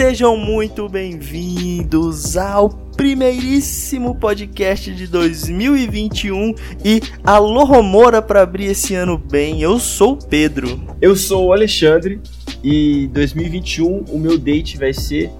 Sejam muito bem-vindos ao primeiríssimo podcast de 2021 e alô Romora para abrir esse ano bem. Eu sou o Pedro. Eu sou o Alexandre e 2021 o meu date vai ser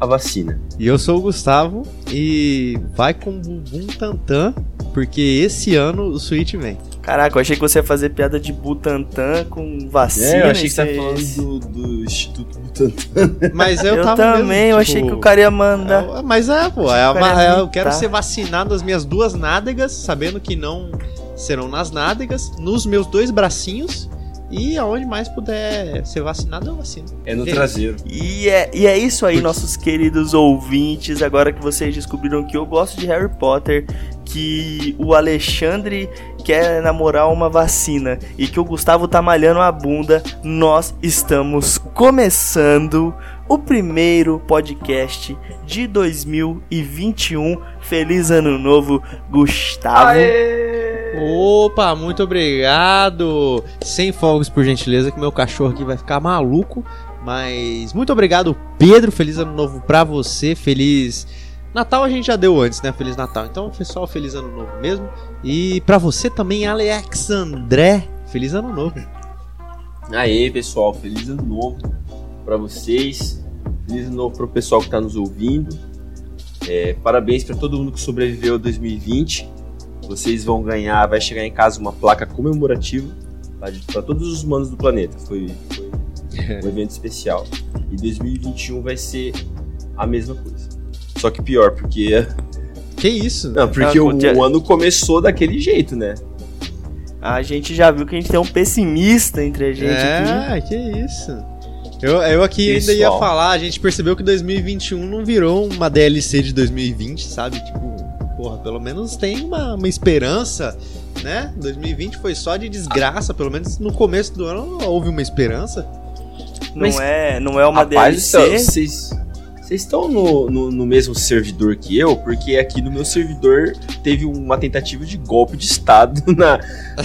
a vacina. E eu sou o Gustavo e vai com bumbum tantã, porque esse ano o Switch vem. Caraca, eu achei que você ia fazer piada de Butantan com vacina. É, eu achei que você tava é- falando do, do Instituto Butantan. Mas eu, Eu, tava também, mesmo, eu tipo, achei que o cara ia mandar. é, Mas é, pô, é uma- ia é, eu quero ser vacinado as minhas duas nádegas, sabendo que não serão nas nádegas, nos meus dois bracinhos e aonde mais puder ser vacinado, eu vacino. É no Ei. traseiro. E é, e é isso aí, nossos queridos ouvintes. Agora que vocês descobriram que eu gosto de Harry Potter, que o Alexandre quer namorar uma vacina e que o Gustavo tá malhando a bunda, nós estamos começando o primeiro podcast de 2021. Feliz Ano Novo, Gustavo. Opa, muito obrigado! Sem fogos, por gentileza, que meu cachorro aqui vai ficar maluco. Mas muito obrigado, Pedro. Feliz ano novo pra você. Feliz Natal a gente já deu antes, né? Feliz Natal. Então, pessoal, feliz ano novo mesmo. E pra você também, Alexandré. Feliz ano novo. Aê, pessoal, feliz ano novo pra vocês. Feliz ano novo pro pessoal que tá nos ouvindo. É, parabéns pra todo mundo que sobreviveu a 2020. Vocês vão ganhar, vai chegar em casa uma placa comemorativa tá, pra todos os humanos do planeta. Foi, foi um evento especial. E 2021 vai ser a mesma coisa. Só que pior, porque. Que isso? Não, porque Ah, o, o ano começou daquele jeito, né? A gente já viu que a gente tem um pessimista entre a gente aqui. É, que isso. Eu, eu aqui ainda ia Pessoal. falar, a gente percebeu que 2021 não virou uma DLC de 2020, sabe? Tipo, porra, pelo menos tem uma, uma esperança, né? 2020 foi só de desgraça, pelo menos no começo do ano houve uma esperança. Não, Mas- é, não é uma Rapaz, DLC. vocês vocês estão no, no, no mesmo servidor que eu, porque aqui no meu servidor teve uma tentativa de golpe de Estado na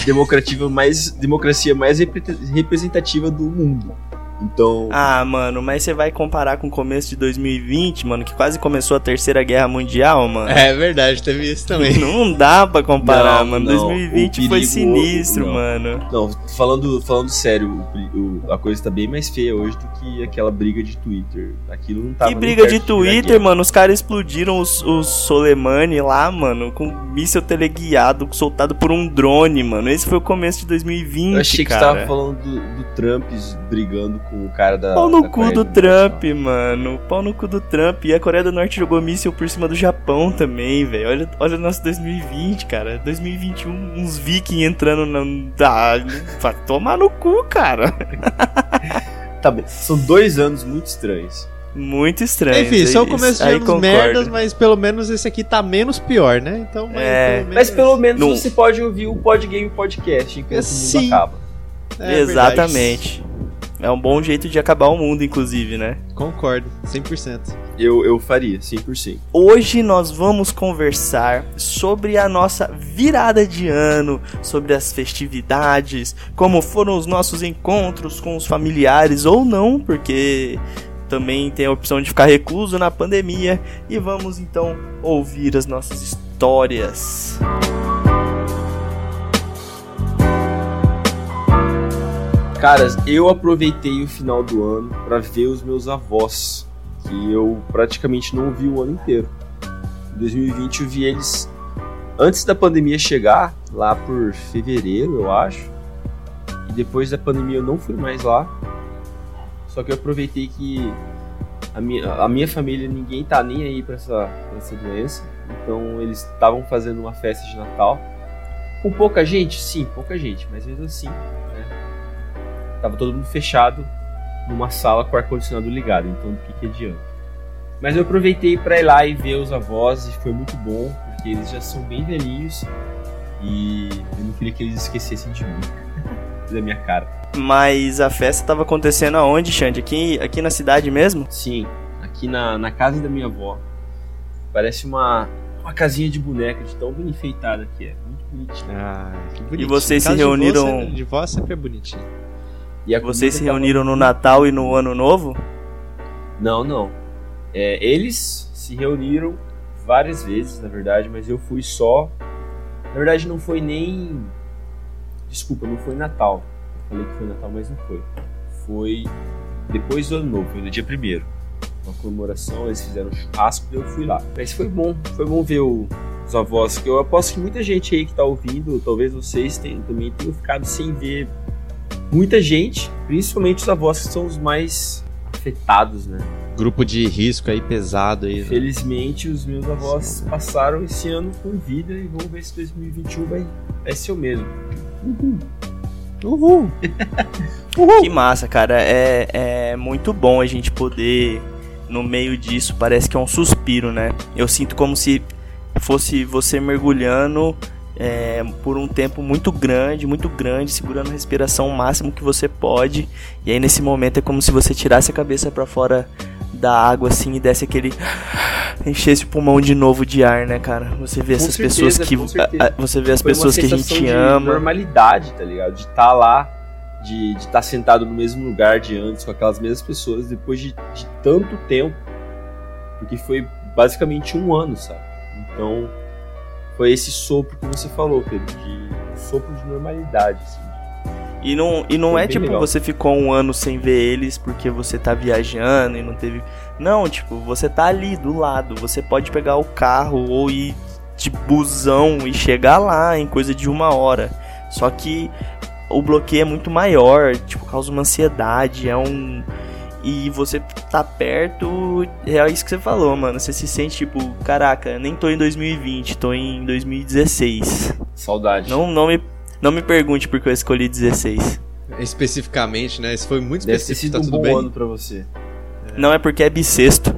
democrativa mais, democracia mais repre- representativa do mundo. Então, Ah, mano, mas você vai comparar com o começo de 2020, mano, que quase começou a Terceira Guerra Mundial, mano. É verdade, teve isso também. Não dá pra comparar, Não, mano. não, 2020 o foi perigo- sinistro, não. mano. não, falando, falando sério, o o- a coisa tá bem mais feia hoje do que aquela briga de Twitter. Aquilo não tava que briga de Twitter, mano. Os caras explodiram os, os Soleimani lá, mano, com míssil teleguiado soltado por um drone, mano. Esse foi o começo de 2020, Eu achei que você cara. tava falando do, do Trump brigando com o cara da. Pau no da cu do. Trump, mano. Pau no cu do Trump. E a Coreia do Norte jogou míssil por cima do Japão também, velho. Olha, olha o nosso 2020, cara. 2021, uns vikings entrando na. Ah, vai tomar no cu, cara. Tá bem. São dois anos muito estranhos. Muito estranho. Enfim, são Isso- começo de anos merdas, mas pelo menos esse aqui tá menos pior, né? Então, mas É. pelo menos... Mas pelo menos Não. você pode ouvir o Podgame Podcast enquanto o Sim. mundo acaba. É verdade. É um bom jeito de acabar o mundo, inclusive, né? Concordo, 100%. Eu, eu faria, 100%. Hoje nós vamos conversar sobre a nossa virada de ano, sobre as festividades, como foram os nossos encontros com os familiares ou não, porque também tem a opção de ficar recluso na pandemia. E vamos então ouvir as nossas histórias. Caras, eu aproveitei o final do ano pra ver os meus avós, que eu praticamente não vi o ano inteiro. Em 2020 eu vi eles antes da pandemia chegar, lá por fevereiro, eu acho. E depois da pandemia eu não fui mais lá. Só que eu aproveitei que a minha, a minha família, ninguém tá nem aí pra essa, pra essa doença. Então eles estavam fazendo uma festa de Natal. Com pouca gente? Sim, pouca gente, mas mesmo assim? Tava todo mundo fechado numa sala com o ar-condicionado ligado, então do que, que adianta? Mas eu aproveitei pra ir lá e ver os avós e foi muito bom, porque eles já são bem velhinhos e eu não queria que eles esquecessem de mim, da minha cara. Mas a festa tava acontecendo aonde, Xande? Aqui, aqui na cidade mesmo? Sim, aqui na, na casa da minha avó. Parece uma, uma casinha de boneca, de tão bem enfeitada que é. Muito bonitinho. Ah, que bonitinho. vocês se reuniram- De vó sempre é bonitinho. E a Vocês se tava reuniram no muito Natal e no Ano Novo? Não, não. É, eles se reuniram várias vezes, na verdade, mas eu fui só. Na verdade, não foi nem. Desculpa, não foi Natal. Eu falei que foi Natal, mas não foi. Foi depois do Ano Novo, foi no dia primeiro. Uma comemoração, eles fizeram um churrasco e eu fui lá. Mas foi bom, foi bom ver o, os avós, que eu aposto que muita gente aí que tá ouvindo, talvez vocês tenham, também tenham ficado sem ver muita gente, principalmente os avós que são os mais afetados, né? Grupo de risco aí pesado aí. Né? Felizmente os meus avós passaram esse ano com vida e vamos ver se 2021 vai, vai ser o mesmo. Uhul. Uhul. Uhul. Que massa, cara. É, é muito bom a gente poder, no meio disso, parece que é um suspiro, né? Eu sinto como se fosse você mergulhando é, por um tempo muito grande, muito grande, segurando a respiração o máximo que você pode. E aí nesse momento é como se você tirasse a cabeça para fora da água assim e desse aquele enchesse o pulmão de novo de ar, né, cara? Você vê com essas certeza, pessoas que a, você vê as Foi pessoas que a gente ama, normalidade, tá ligado? De estar tá lá, de estar tá sentado no mesmo lugar de antes com aquelas mesmas pessoas depois de, de tanto tempo, porque foi basicamente um ano, sabe? Então foi esse sopro que você falou, Pedro, de sopro de normalidade, assim. E não, e não é tipo legal. você ficou um ano sem ver eles porque você tá viajando e não teve. Não, tipo, você tá ali do lado. Você pode pegar o carro ou ir de busão e chegar lá em coisa de uma hora. Só que o bloqueio é muito maior, tipo, causa uma ansiedade, é um. E você tá perto, é isso que você falou, mano. Você se sente tipo, caraca, nem tô em 2020, tô em 2016. Saudade. Não, não me não me pergunte por que eu escolhi 16. Especificamente, né? Isso foi muito Deve específico, ter sido tá um tudo bom bem. ano pra você. É. Não é porque é bissexto.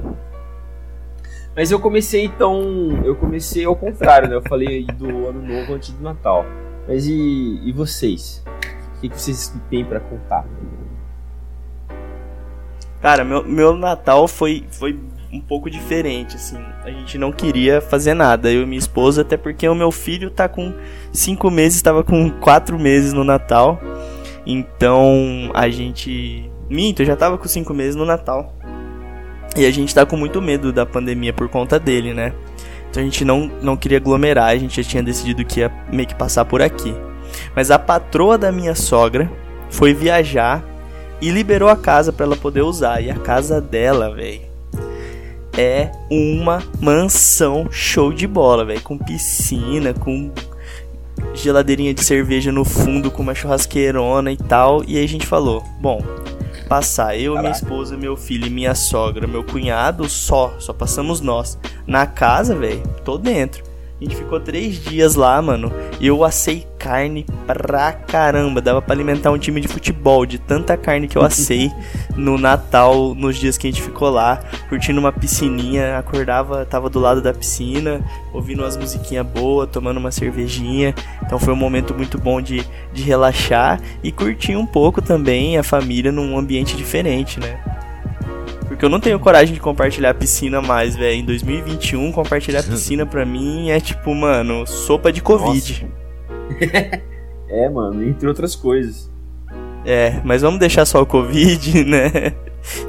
Mas eu comecei então. Eu comecei ao contrário, né? Eu falei do ano novo antes do Natal. Mas e, e vocês? O que, que vocês têm para contar? Cara, meu, meu Natal foi, foi um pouco diferente, assim. A gente não queria fazer nada, eu e minha esposa, até porque o meu filho tá com 5 meses, estava com 4 meses no Natal. Então a gente. Minto, eu já tava com 5 meses no Natal. E a gente tá com muito medo da pandemia por conta dele, né? Então a gente não, não queria aglomerar, a gente já tinha decidido que ia meio que passar por aqui. Mas a patroa da minha sogra foi viajar e liberou a casa para ela poder usar. E a casa dela, velho, é uma mansão show de bola, velho. Com piscina, com geladeirinha de cerveja no fundo, com uma churrasqueirona e tal. E aí a gente falou: bom, passar eu, Caraca. minha esposa, meu filho e minha sogra, meu cunhado, só, só passamos nós. Na casa, velho, tô dentro. A gente ficou três dias lá, mano. E eu assei carne pra caramba. Dava pra alimentar um time de futebol de tanta carne que eu assei no Natal, nos dias que a gente ficou lá, curtindo uma piscininha. Acordava, tava do lado da piscina, ouvindo umas musiquinhas boas, tomando uma cervejinha. Então foi um momento muito bom de, de relaxar e curtir um pouco também a família num ambiente diferente, né? Porque eu não tenho coragem de compartilhar a piscina mais, velho. Em 2021, compartilhar a piscina pra mim é tipo, mano, sopa de Covid. é, mano, entre outras coisas. É, mas vamos deixar só o Covid, né?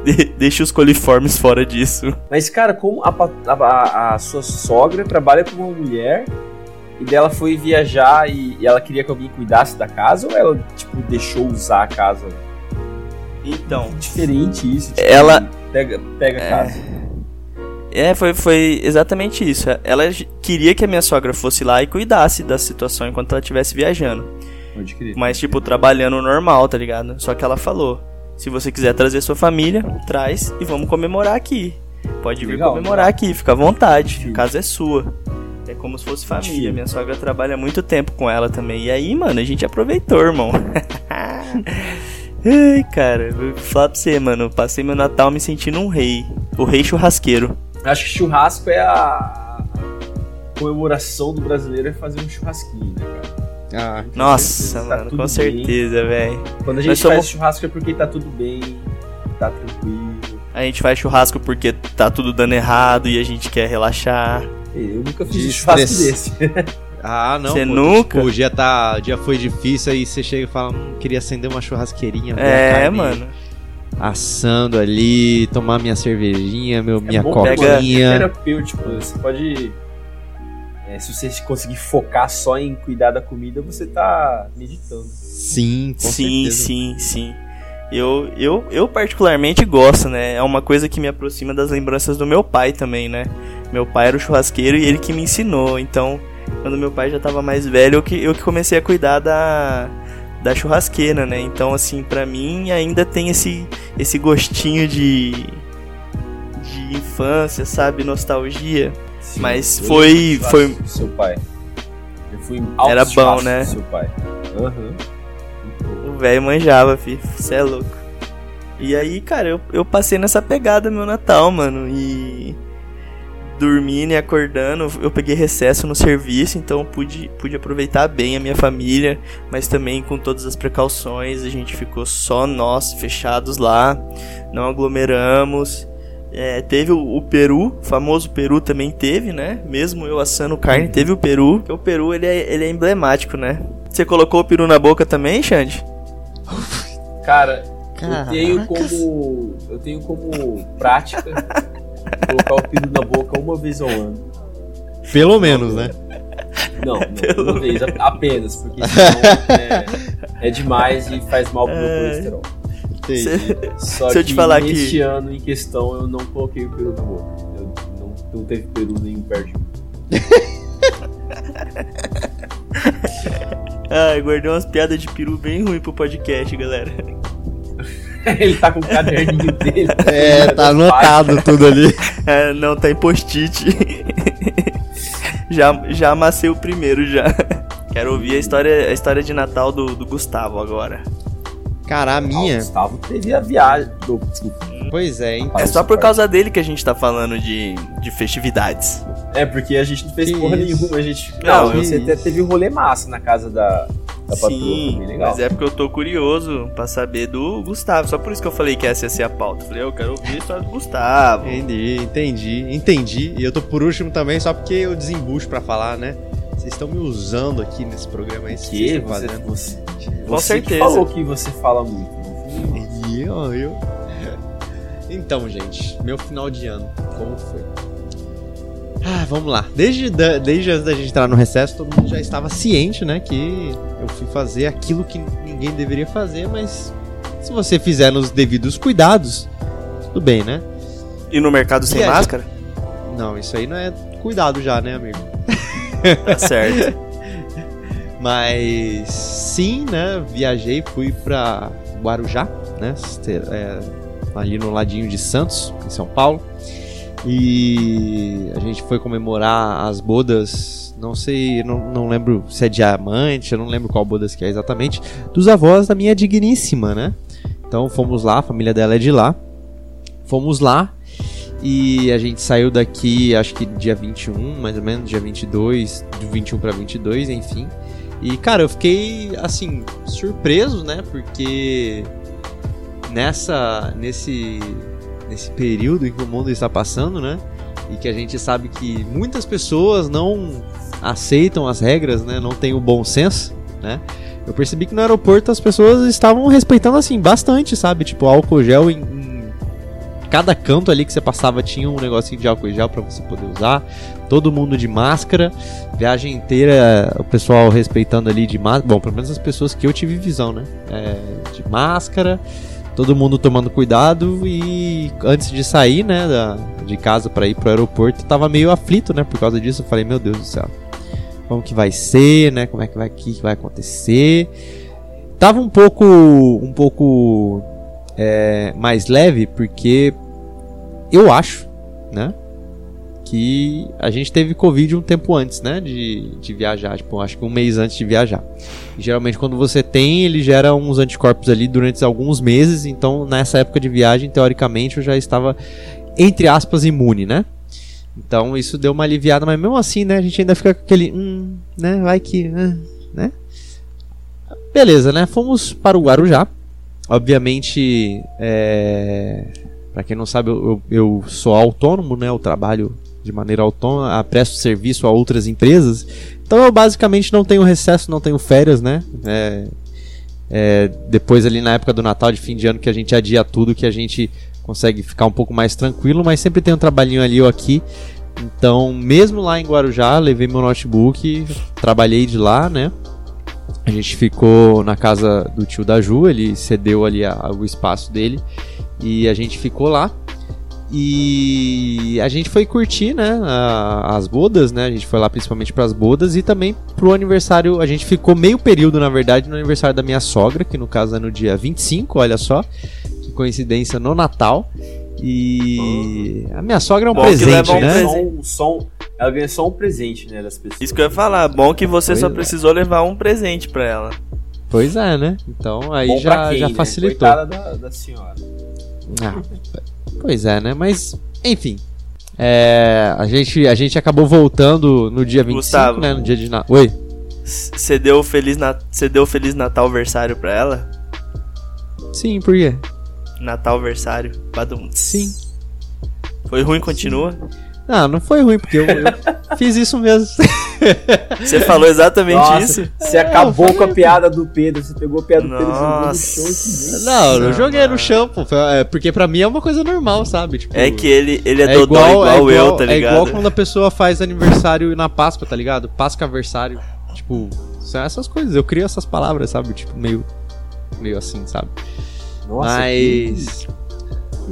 De deixa os coliformes fora disso. Mas, cara, como a, a, a, sua sogra trabalha com uma mulher e dela foi viajar e, e ela queria que alguém cuidasse da casa ou ela, tipo, deixou usar a casa? Então. Diferente isso. Tipo, ela pega, pega a casa. É, foi, foi exatamente isso. Ela queria que a minha sogra fosse lá e cuidasse da situação enquanto ela estivesse viajando. Mas, tipo, trabalhando normal, tá ligado? Só que ela falou: se você quiser trazer sua família, traz e vamos comemorar aqui. Pode vir Legal, comemorar aqui, fica à vontade. A casa é sua. É como se fosse família. Minha sogra trabalha muito tempo com ela também. E aí, mano, a gente aproveitou, irmão. Ai, cara, vou falar pra você, mano. Passei meu Natal me sentindo um rei. O rei churrasqueiro. Acho que churrasco é a comemoração do brasileiro é fazer um churrasquinho, né, cara? Ah, Nossa, tá mano, com certeza, velho. Quando a gente somos... faz churrasco é porque tá tudo bem, tá tranquilo. A gente faz churrasco porque tá tudo dando errado e a gente quer relaxar. Eu nunca fiz um churrasco desse. Ah, não. Você nunca? Tipo, o dia, tá, o dia foi difícil, aí você chega e fala, hum, queria acender uma churrasqueirinha. É, mano. assando ali, tomar minha cervejinha, meu, minha bom, coquinha. É terapêutico, você pode. é, se você conseguir focar só em cuidar da comida, você tá meditando. Sim, com sim, certeza. sim, sim. Eu, eu, eu particularmente gosto, né? É uma coisa que me aproxima das lembranças do meu pai também, né? Meu pai era o churrasqueiro e ele que me ensinou. Então, quando meu pai já tava mais velho, eu que, eu que comecei a cuidar da, da churrasqueira, né? Então, assim, pra mim ainda tem esse, esse gostinho de, de infância, sabe? Nostalgia. Sim, Mas foi- foi- Seu pai. Eu fui Era bom, né? Seu pai. Aham. O velho manjava, fi. Cê é louco. E aí, cara, eu, eu passei nessa pegada meu Natal, mano. E dormindo e acordando, eu peguei recesso no serviço, então pude, pude aproveitar bem a minha família, mas também com todas as precauções. A gente ficou só nós, fechados lá, não aglomeramos. É, teve o, o peru, o famoso peru também teve, né? Mesmo eu assando carne, teve o peru. Porque o peru ele é, ele é emblemático, né? Você colocou o peru na boca também, Xande? Cara, eu tenho Caracas. como. Eu tenho como prática colocar o peru na boca uma vez ao ano. Pelo menos, né? Não, não Pelo uma vez apenas, porque senão é, é demais e faz mal pro meu É. colesterol. Entendi. Só Se eu que te falar que- neste ano em questão eu não coloquei o peru na boca. Eu não, não teve peru nenhum perto de mim. Ai, guardei umas piadas de peru bem ruim pro podcast, galera. Ele tá com o caderninho dele. É, tá anotado tudo ali. É, não, tá em post-it. já, já amassei o primeiro já. Quero ouvir a história, a história de Natal do, do Gustavo agora. Cara, a Ah, minha. o Gustavo teve a viagem. do-. Pois é, hein? É só por causa dele que a gente tá falando de, de festividades. É, porque a gente não fez Que porra isso? nenhuma. A gente. Não, Não, você que até isso. teve um rolê massa na casa da, da patroa. Sim, legal. mas é porque eu tô curioso pra saber do Gustavo. Só por isso que eu falei que essa ia ser a pauta. Eu falei, eu quero ouvir a história do Gustavo. Entendi, entendi, entendi. E eu tô por último também, só porque eu desembucho pra falar, né? Vocês estão me usando aqui nesse programa aí. Que vocês você, estão fazendo. você, Com você que certeza. falou que você fala muito. E eu, eu. Então, gente, meu final de ano, como foi? Ah, vamos lá. Desde, da- desde antes da gente entrar no recesso, todo mundo já estava ciente, né? Que eu fui fazer aquilo que ninguém deveria fazer, mas se você fizer nos devidos cuidados, tudo bem, né? E no mercado sem E máscara? Não, isso aí não é cuidado já, né, amigo? Tá certo. Mas sim, né? Viajei, fui pra Guarujá, né? é, ali no ladinho de Santos, em São Paulo. E a gente foi comemorar as bodas, não sei, não, não lembro se é diamante, eu não lembro qual bodas que é exatamente, dos avós da minha digníssima, né? Então fomos lá, a família dela é de lá. Fomos lá e a gente saiu daqui, acho que dia 21, mais ou menos, dia 22, de 21 para 22, enfim. E cara, eu fiquei assim surpreso, né? Porque nessa nesse nesse período em que o mundo está passando, né? E que a gente sabe que muitas pessoas não aceitam as regras, né? Não têm o bom senso, né? Eu percebi que no aeroporto as pessoas estavam respeitando assim bastante, sabe? Tipo álcool gel em, em cada canto ali que você passava tinha um negocinho de álcool gel para você poder usar. Todo mundo de máscara, viagem inteira o pessoal respeitando ali de máscara. Bom, pelo menos as pessoas que eu tive visão, né? É, de máscara, todo mundo tomando cuidado e antes de sair, né, da, de casa para ir pro aeroporto, tava meio aflito, né, por causa disso. Eu falei, meu Deus do céu, como que vai ser, né? Como é que vai, que vai acontecer? Tava um pouco, um pouco é, mais leve porque eu acho, né? Que a gente teve Covid um tempo antes, né? De, de viajar, tipo, acho que um mês antes de viajar. E, geralmente, quando você tem, ele gera uns anticorpos ali durante alguns meses. Então, nessa época de viagem, teoricamente, eu já estava, entre aspas, imune, né? Então, isso deu uma aliviada, mas mesmo assim, né? A gente ainda fica com aquele. Hum, né? Vai que. né? Beleza, né? Fomos para o Guarujá. Obviamente, é... para quem não sabe, eu, eu sou autônomo, né? Eu trabalho de maneira autônoma, ah, presto serviço a outras empresas. Então eu basicamente não tenho recesso, não tenho férias, né? É, É, depois ali na época do Natal, de fim de ano, que a gente adia tudo, que a gente consegue ficar um pouco mais tranquilo, mas sempre tem um trabalhinho ali ou aqui. Então, mesmo lá em Guarujá, levei meu notebook, trabalhei de lá, né? A gente ficou na casa do tio da Ju, ele cedeu ali a, o espaço dele e a gente ficou lá. E a gente foi curtir, né, a, as bodas, né? A gente foi lá principalmente para as bodas e também pro aniversário. A gente ficou meio período, na verdade, no aniversário da minha sogra, que no caso é no dia 25, olha só. Que coincidência, no Natal. E a minha sogra é um Bom que presente, leva um né? presente. Só, só, ela ganha só um presente, né, das pessoas. Isso que eu ia falar. Bom que você Pois só é. precisou levar um presente pra ela. Pois é, né? Então aí Bom já, quem, já né? facilitou. Coitada da, da senhora. Ah, pois é, né? Mas, enfim. É, a, gente, a gente acabou voltando no dia 25, Gustavo. né? No dia de Natal. Oi? Você deu o Feliz, Na... Deu Feliz Natal versário pra ela? Sim, por quê? Natal versário. Badum. Sim. Foi ruim, continua? Ah, não foi ruim, porque eu, eu fiz isso mesmo. Você falou exatamente Nossa, isso? Você acabou com a piada do Pedro, você pegou a piada do Pedro e jogou no chão. que Não, eu Não, joguei no mano. chão, pô. É, Porque pra mim é uma coisa normal, sabe? Tipo, É que ele, ele é, dodó igual, eu, tá É ligado? igual quando a pessoa faz aniversário na Páscoa, tá ligado? Páscoa-versário. Tipo, são essas coisas. Eu crio essas palavras, sabe? Tipo, meio. Meio assim, sabe? Nossa, Mas.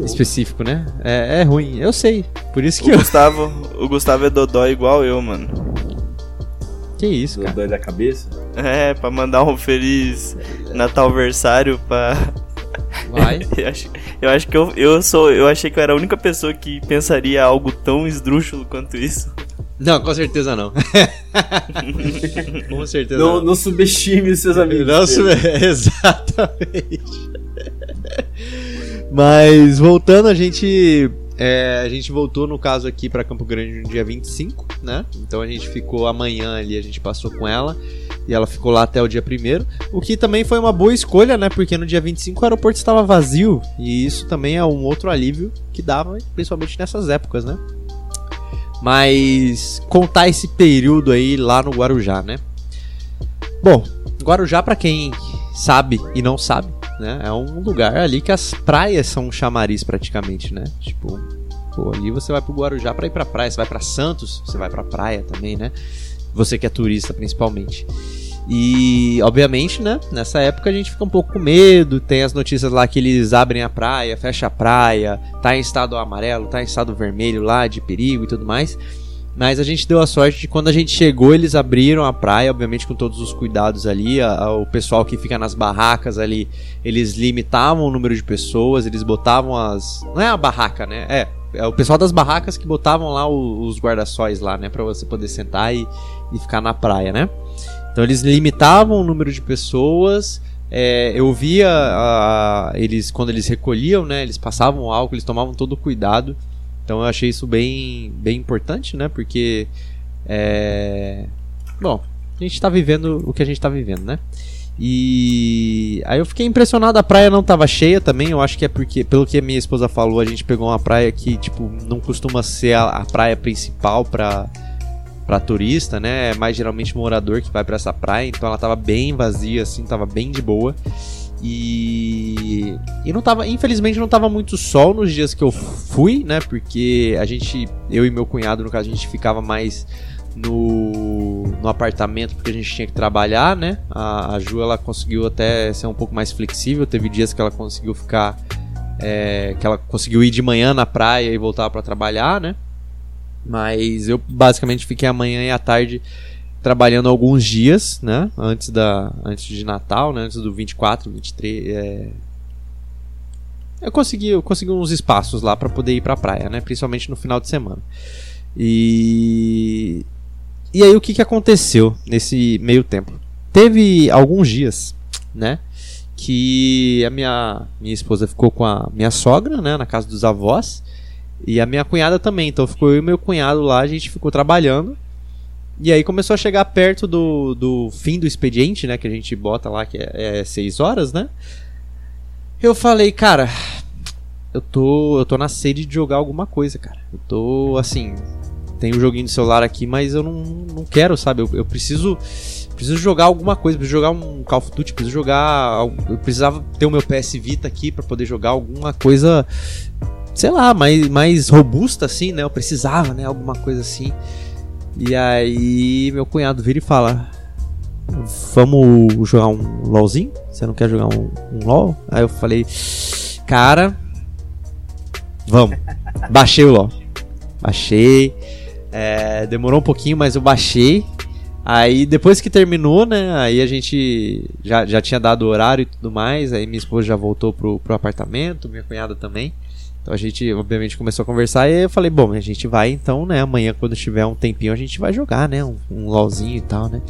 Específico, né? É, é ruim, eu sei. Por isso que O eu. Gustavo, o Gustavo é dodó igual eu, mano. Que isso, cara? dói da cabeça? É, pra mandar um feliz Natal versário pra. Vai. Eu acho, eu acho que eu, eu sou. Eu achei que eu era a única pessoa que pensaria algo tão esdrúxulo quanto isso. Não, com certeza não. com certeza Não, não. não subestime os seus amigos. Não, Pedro. exatamente. Mas voltando, a gente. é, a gente voltou, no caso, aqui pra Campo Grande no dia 25, né? Então a gente ficou amanhã ali, a gente passou com ela. E ela ficou lá até o dia 1 O que também foi uma boa escolha, né? Porque no dia 25 o aeroporto estava vazio. E isso também é um outro alívio que dava, principalmente nessas épocas, né? Mas contar esse período aí lá no Guarujá, né? Bom, Guarujá, pra quem sabe e não sabe, né? É um lugar ali que as praias são um chamariz praticamente, né? Tipo, pô, ali você vai pro Guarujá pra ir pra praia, você vai pra Santos, você vai pra praia também, né? Você que é turista principalmente. E, obviamente, né? Nessa época a gente fica um pouco com medo. Tem as notícias lá que eles abrem a praia, fecha a praia, tá em estado amarelo, tá em estado vermelho lá de perigo e tudo mais. Mas a gente deu a sorte de quando a gente chegou, eles abriram a praia, obviamente com todos os cuidados ali. a- a- o pessoal que fica nas barracas ali, eles limitavam o número de pessoas, eles botavam as. Não é a barraca, né? É. É o pessoal das barracas que botavam lá o- os guarda-sóis lá, né? Pra você poder sentar e, e ficar na praia, né? Então eles limitavam o número de pessoas. é, eu via a- eles quando eles recolhiam, né? Eles passavam álcool, eles tomavam todo o cuidado. Então eu achei isso bem, bem importante, né? Porque é, bom, a gente tá vivendo o que a gente tá vivendo, né? E aí eu fiquei impressionado, a praia não tava cheia também, eu acho que é porque, pelo que a minha esposa falou, a gente pegou uma praia que, tipo, não costuma ser a, a praia principal pra, pra turista, né? É mais geralmente morador que vai pra essa praia, então ela tava bem vazia, assim, tava bem de boa. E, e não tava, infelizmente não tava muito sol nos dias que eu fui, né? Porque a gente, eu e meu cunhado, no caso, a gente ficava mais no, no apartamento porque a gente tinha que trabalhar, né? A, a Ju ela conseguiu até ser um pouco mais flexível. Teve dias que ela conseguiu ficar, é, que ela conseguiu ir de manhã na praia e voltar para trabalhar, né? Mas eu basicamente fiquei a manhã e a tarde trabalhando alguns dias, né? Antes da, antes de Natal, né? Antes do 24, 23. É... Eu consegui, eu consegui uns espaços lá para poder ir para praia, né? Principalmente no final de semana. E e aí o que, que aconteceu nesse meio tempo? Teve alguns dias, né? Que a minha, minha esposa ficou com a minha sogra, né? Na casa dos avós. E a minha cunhada também. Então ficou eu e meu cunhado lá, a gente ficou trabalhando. E aí começou a chegar perto do, do fim do expediente, né? Que a gente bota lá, que é, é seis horas, né? Eu falei, cara, eu tô, eu tô na sede de jogar alguma coisa, cara. Eu tô, assim, tem um joguinho de celular aqui, mas eu não, não quero, sabe? Eu, eu preciso, preciso jogar alguma coisa, preciso jogar um Call of Duty, preciso jogar. Eu precisava ter o meu PS Vita aqui para poder jogar alguma coisa, sei lá, mais, mais robusta assim, né? Eu precisava, né? Alguma coisa assim. E aí meu cunhado vira e fala: Vamos jogar um LOLzinho? Você não quer jogar um, um LOL? Aí eu falei: Cara, vamos. Baixei o LOL. Baixei. É, demorou um pouquinho, mas eu baixei. Aí depois que terminou, né? Aí a gente já, já tinha dado o horário e tudo mais. Aí minha esposa já voltou pro, pro apartamento, minha cunhada também. Então a gente, obviamente, começou a conversar e eu falei, bom, a gente vai então, né? Amanhã, quando tiver um tempinho, a gente vai jogar, né? Um, um LOLzinho e tal, né?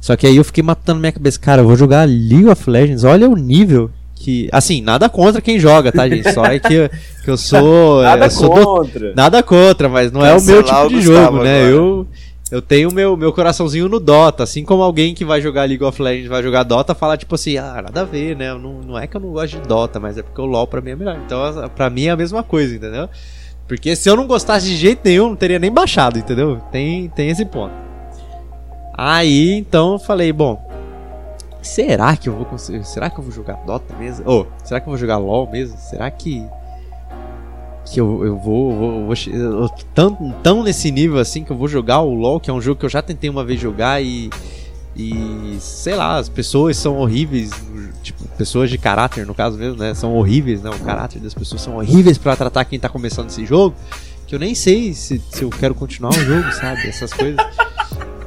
Só que aí eu fiquei matando minha cabeça, cara, eu vou jogar League of Legends, olha o nível que. Assim, nada contra quem joga, tá, gente? Só é que, que eu sou. Nada eu sou contra. Do, nada contra, mas não é o meu Cancelar tipo de jogo, né? agora. Eu. Eu tenho meu, meu coraçãozinho no Dota, assim como alguém que vai jogar League of Legends vai jogar Dota fala tipo assim, ah, nada a ver, né? Não, não é que eu não gosto de Dota, mas é porque o LoL pra mim é melhor. Então, pra mim é a mesma coisa, entendeu? Porque se eu não gostasse de jeito nenhum, não teria nem baixado, entendeu? Tem, tem esse ponto. Aí, então, eu falei, bom, será que eu vou conseguir, será que eu vou jogar Dota mesmo? Ou, será que eu vou jogar LoL mesmo? Será que que eu, eu vou, vou, vou eu tão, tão nesse nível assim que eu vou jogar o LoL, que é um jogo que eu já tentei uma vez jogar e e sei lá, as pessoas são horríveis, tipo, pessoas de caráter no caso mesmo, né? São horríveis, né? O caráter das pessoas são horríveis pra tratar quem tá começando esse jogo, que eu nem sei se, se eu quero continuar o jogo, sabe? Essas coisas.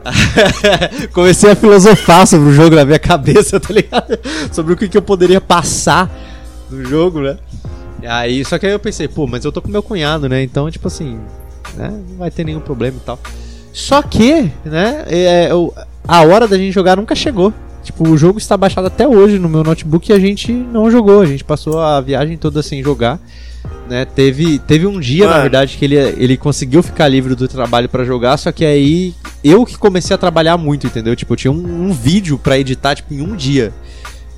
Comecei a filosofar sobre o jogo na minha cabeça, tá ligado? Sobre o que, que eu poderia passar no jogo, né? Aí, só que aí eu pensei, pô, mas eu tô com meu cunhado, né? Então, tipo assim, né? Não vai ter nenhum problema e tal. Só que, né? É, o- a hora da gente jogar nunca chegou. Tipo, o jogo está baixado até hoje no meu notebook e a gente não jogou. A gente passou a viagem toda sem jogar. Né? Teve, teve um dia, na Mano. verdade, que ele, ele conseguiu ficar livre do trabalho pra jogar, só que aí eu que comecei a trabalhar muito, entendeu? Tipo, eu tinha um, um vídeo pra editar, tipo, em um dia,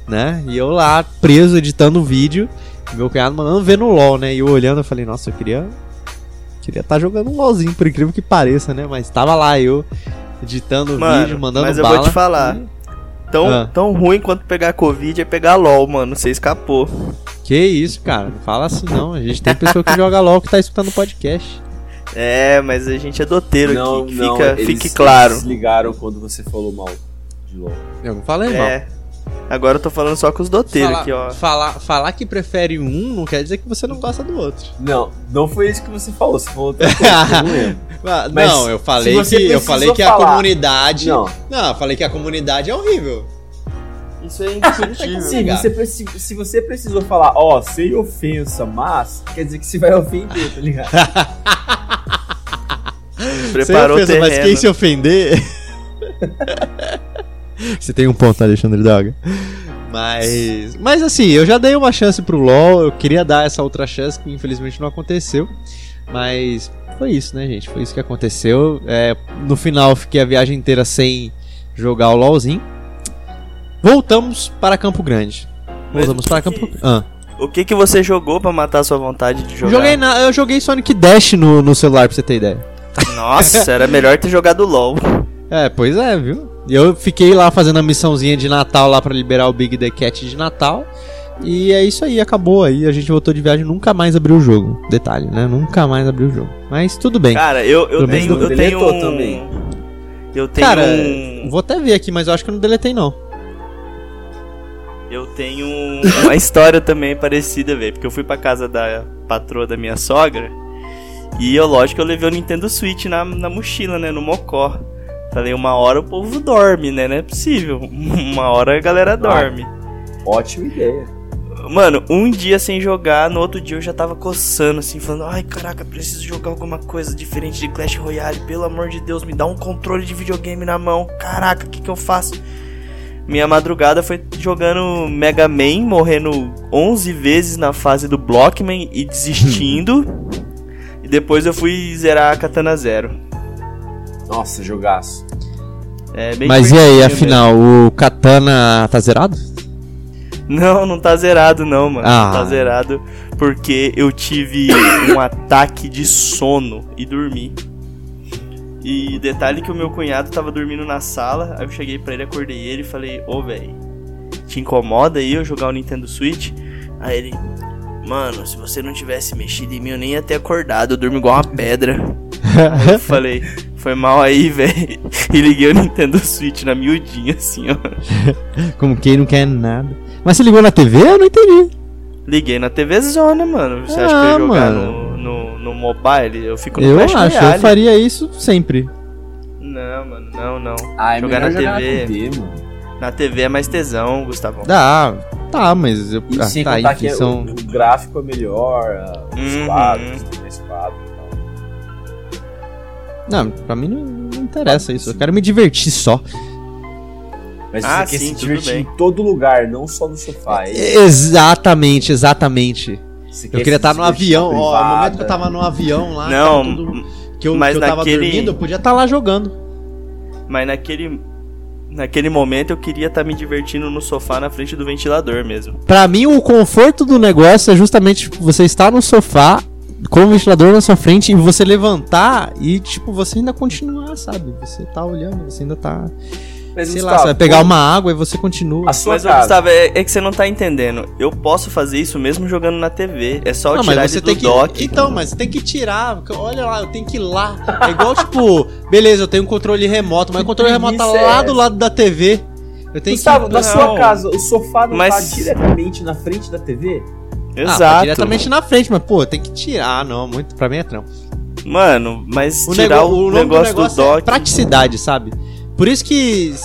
né? E eu lá, preso, editando o vídeo, meu cunhado mandando ver no LoL, né? E eu olhando, eu falei, nossa, eu queria queria estar jogando um LoLzinho, por incrível que pareça, né? Mas tava lá eu, editando o Mano, vídeo, mandando mas eu bala. vou te falar. Tão, Ah. tão ruim quanto pegar Covid é pegar LOL, mano. Você escapou. Que isso, cara, não fala assim não. A gente tem pessoa que joga LoL que tá escutando o podcast. É, mas a gente é doteiro Não, aqui. que não, Fica, eles- fique claro. Eles ligaram quando você falou mal de LOL. Eu não falei mal. Agora eu tô falando só com os doteiros aqui, ó. falar, falar que prefere um não quer dizer que você não gosta do outro. Não, não foi isso que você falou. Você falou outra coisa, eu não. Ah, Mas não, eu falei se que você eu falei que a falar- comunidade. Não. Não, eu falei que a comunidade é horrível. Isso é indiscutível. você preci- se você precisou falar, ó, sem ofensa, mas, quer dizer que você vai ofender, tá ligado? Preparou Sem o ofensa, mas terreno. quem se ofender. Você tem um ponto, Alexandre Daga. Mas. Mas assim, eu já dei uma chance pro LoL. Eu queria dar essa outra chance que infelizmente não aconteceu. Mas foi isso, né, gente? Foi isso que aconteceu. É, no final, eu fiquei a viagem inteira sem jogar o LoLzinho. Voltamos para Campo Grande. Voltamos para Campo que- Ah. O que que você jogou pra matar a sua vontade de jogar? Joguei na, eu joguei Sonic Dash no, no celular, pra você ter ideia. Nossa, era melhor ter jogado LOL. É, pois é, viu? E eu fiquei lá fazendo a missãozinha de Natal lá pra liberar o Big The Cat de Natal. E é isso aí, acabou aí. A gente voltou de viagem nunca mais abriu o jogo. Detalhe, né? Nunca mais abriu o jogo. Mas tudo bem. Cara, eu, eu tenho. não Eu tenho um... também. Eu tenho Cara, um. vou até ver aqui, mas eu acho que eu não deletei não. Eu tenho um- uma história também parecida, velho. Porque eu fui pra casa da patroa da minha sogra. E eu, lógico, eu levei o Nintendo Switch na, na mochila, né? No mocó. Falei, uma hora o povo dorme, né? Não é possível. Uma hora a galera dorme. Ótima ideia. Mano, um dia sem jogar, no outro dia eu já tava coçando, assim, falando: Ai, caraca, preciso jogar alguma coisa diferente de Clash Royale. Pelo amor de Deus, me dá um controle de videogame na mão. Caraca, o que que eu faço? Minha madrugada foi jogando Mega Man, morrendo 11 vezes na fase do Blockman e desistindo. e depois eu fui zerar a Katana Zero. Nossa, jogaço. É bem mas e aí, afinal, o Katana tá zerado? mesmo. Não, não tá zerado, não, mano. Ah. Não tá zerado porque eu tive um ataque de sono e dormi. E detalhe que o meu cunhado tava dormindo na sala, aí eu cheguei pra ele, acordei ele e falei, ô véi, te incomoda aí eu jogar o Nintendo Switch? Aí ele, mano, se você não tivesse mexido em mim, eu nem ia ter acordado, eu durmo igual uma pedra. eu falei, foi mal aí, velho. E liguei o Nintendo Switch na miudinha, assim, ó. Como quem não quer nada. Mas você ligou na TV? Eu não entendi. Liguei na TV Zona, mano. Você acha que eu Ah, ia jogar mano. no, no, no mobile? Eu fico no Eu Clash acho, eu Royale. faria isso sempre. Não, mano, não, não. Ah, é Jogar na jogar TV. na TV, mano. Na TV é mais tesão, Gustavão. Dá, tá, mas eu. E ah, sem tá, contar enfim, que são. o, o gráfico é melhor, os Uhum. quadros, tem mais quadros e tal. Não, pra mim não, não interessa isso. Eu quero me divertir só. Mas Ah, você quer sim, se divertir bem. em todo lugar, não só no sofá. é? Exatamente, exatamente. Você Eu quer queria estar no divertir avião, ó. No momento que eu tava no avião lá, Não, tava tudo- que eu, mas que eu tava naquele- dormindo, eu podia estar lá jogando. Mas naquele. Naquele momento eu queria estar me divertindo no sofá na frente do ventilador mesmo. Pra mim, o conforto do negócio é justamente tipo, você estar no sofá com o ventilador na sua frente e você levantar e, tipo, você ainda continuar, sabe? Você tá olhando, você ainda tá. Mas, sei lá, Gustavo, você vai pegar uma água e você continua. A sua Mas, casa. Gustavo, é, é que você não tá entendendo. Eu posso fazer isso mesmo jogando na TV. É só Não, tirar mas você ele tem do que. dock. Então, mas você tem que tirar. Olha lá, eu tenho que ir lá. É igual, tipo, beleza, eu tenho um controle remoto, mas o controle remoto tá é lá essa? do lado da TV. Eu tenho Gustavo, que. na Não. sua casa, o sofá não Mas- tá diretamente na frente da TV? Ah, Exato. tá diretamente na frente, mas, pô, tem que tirar. Ah, não, muito. Pra mim é trampo. Mano, mas O, tirar nego- o, o negócio do, do negócio é dock. praticidade, sabe? Por isso que,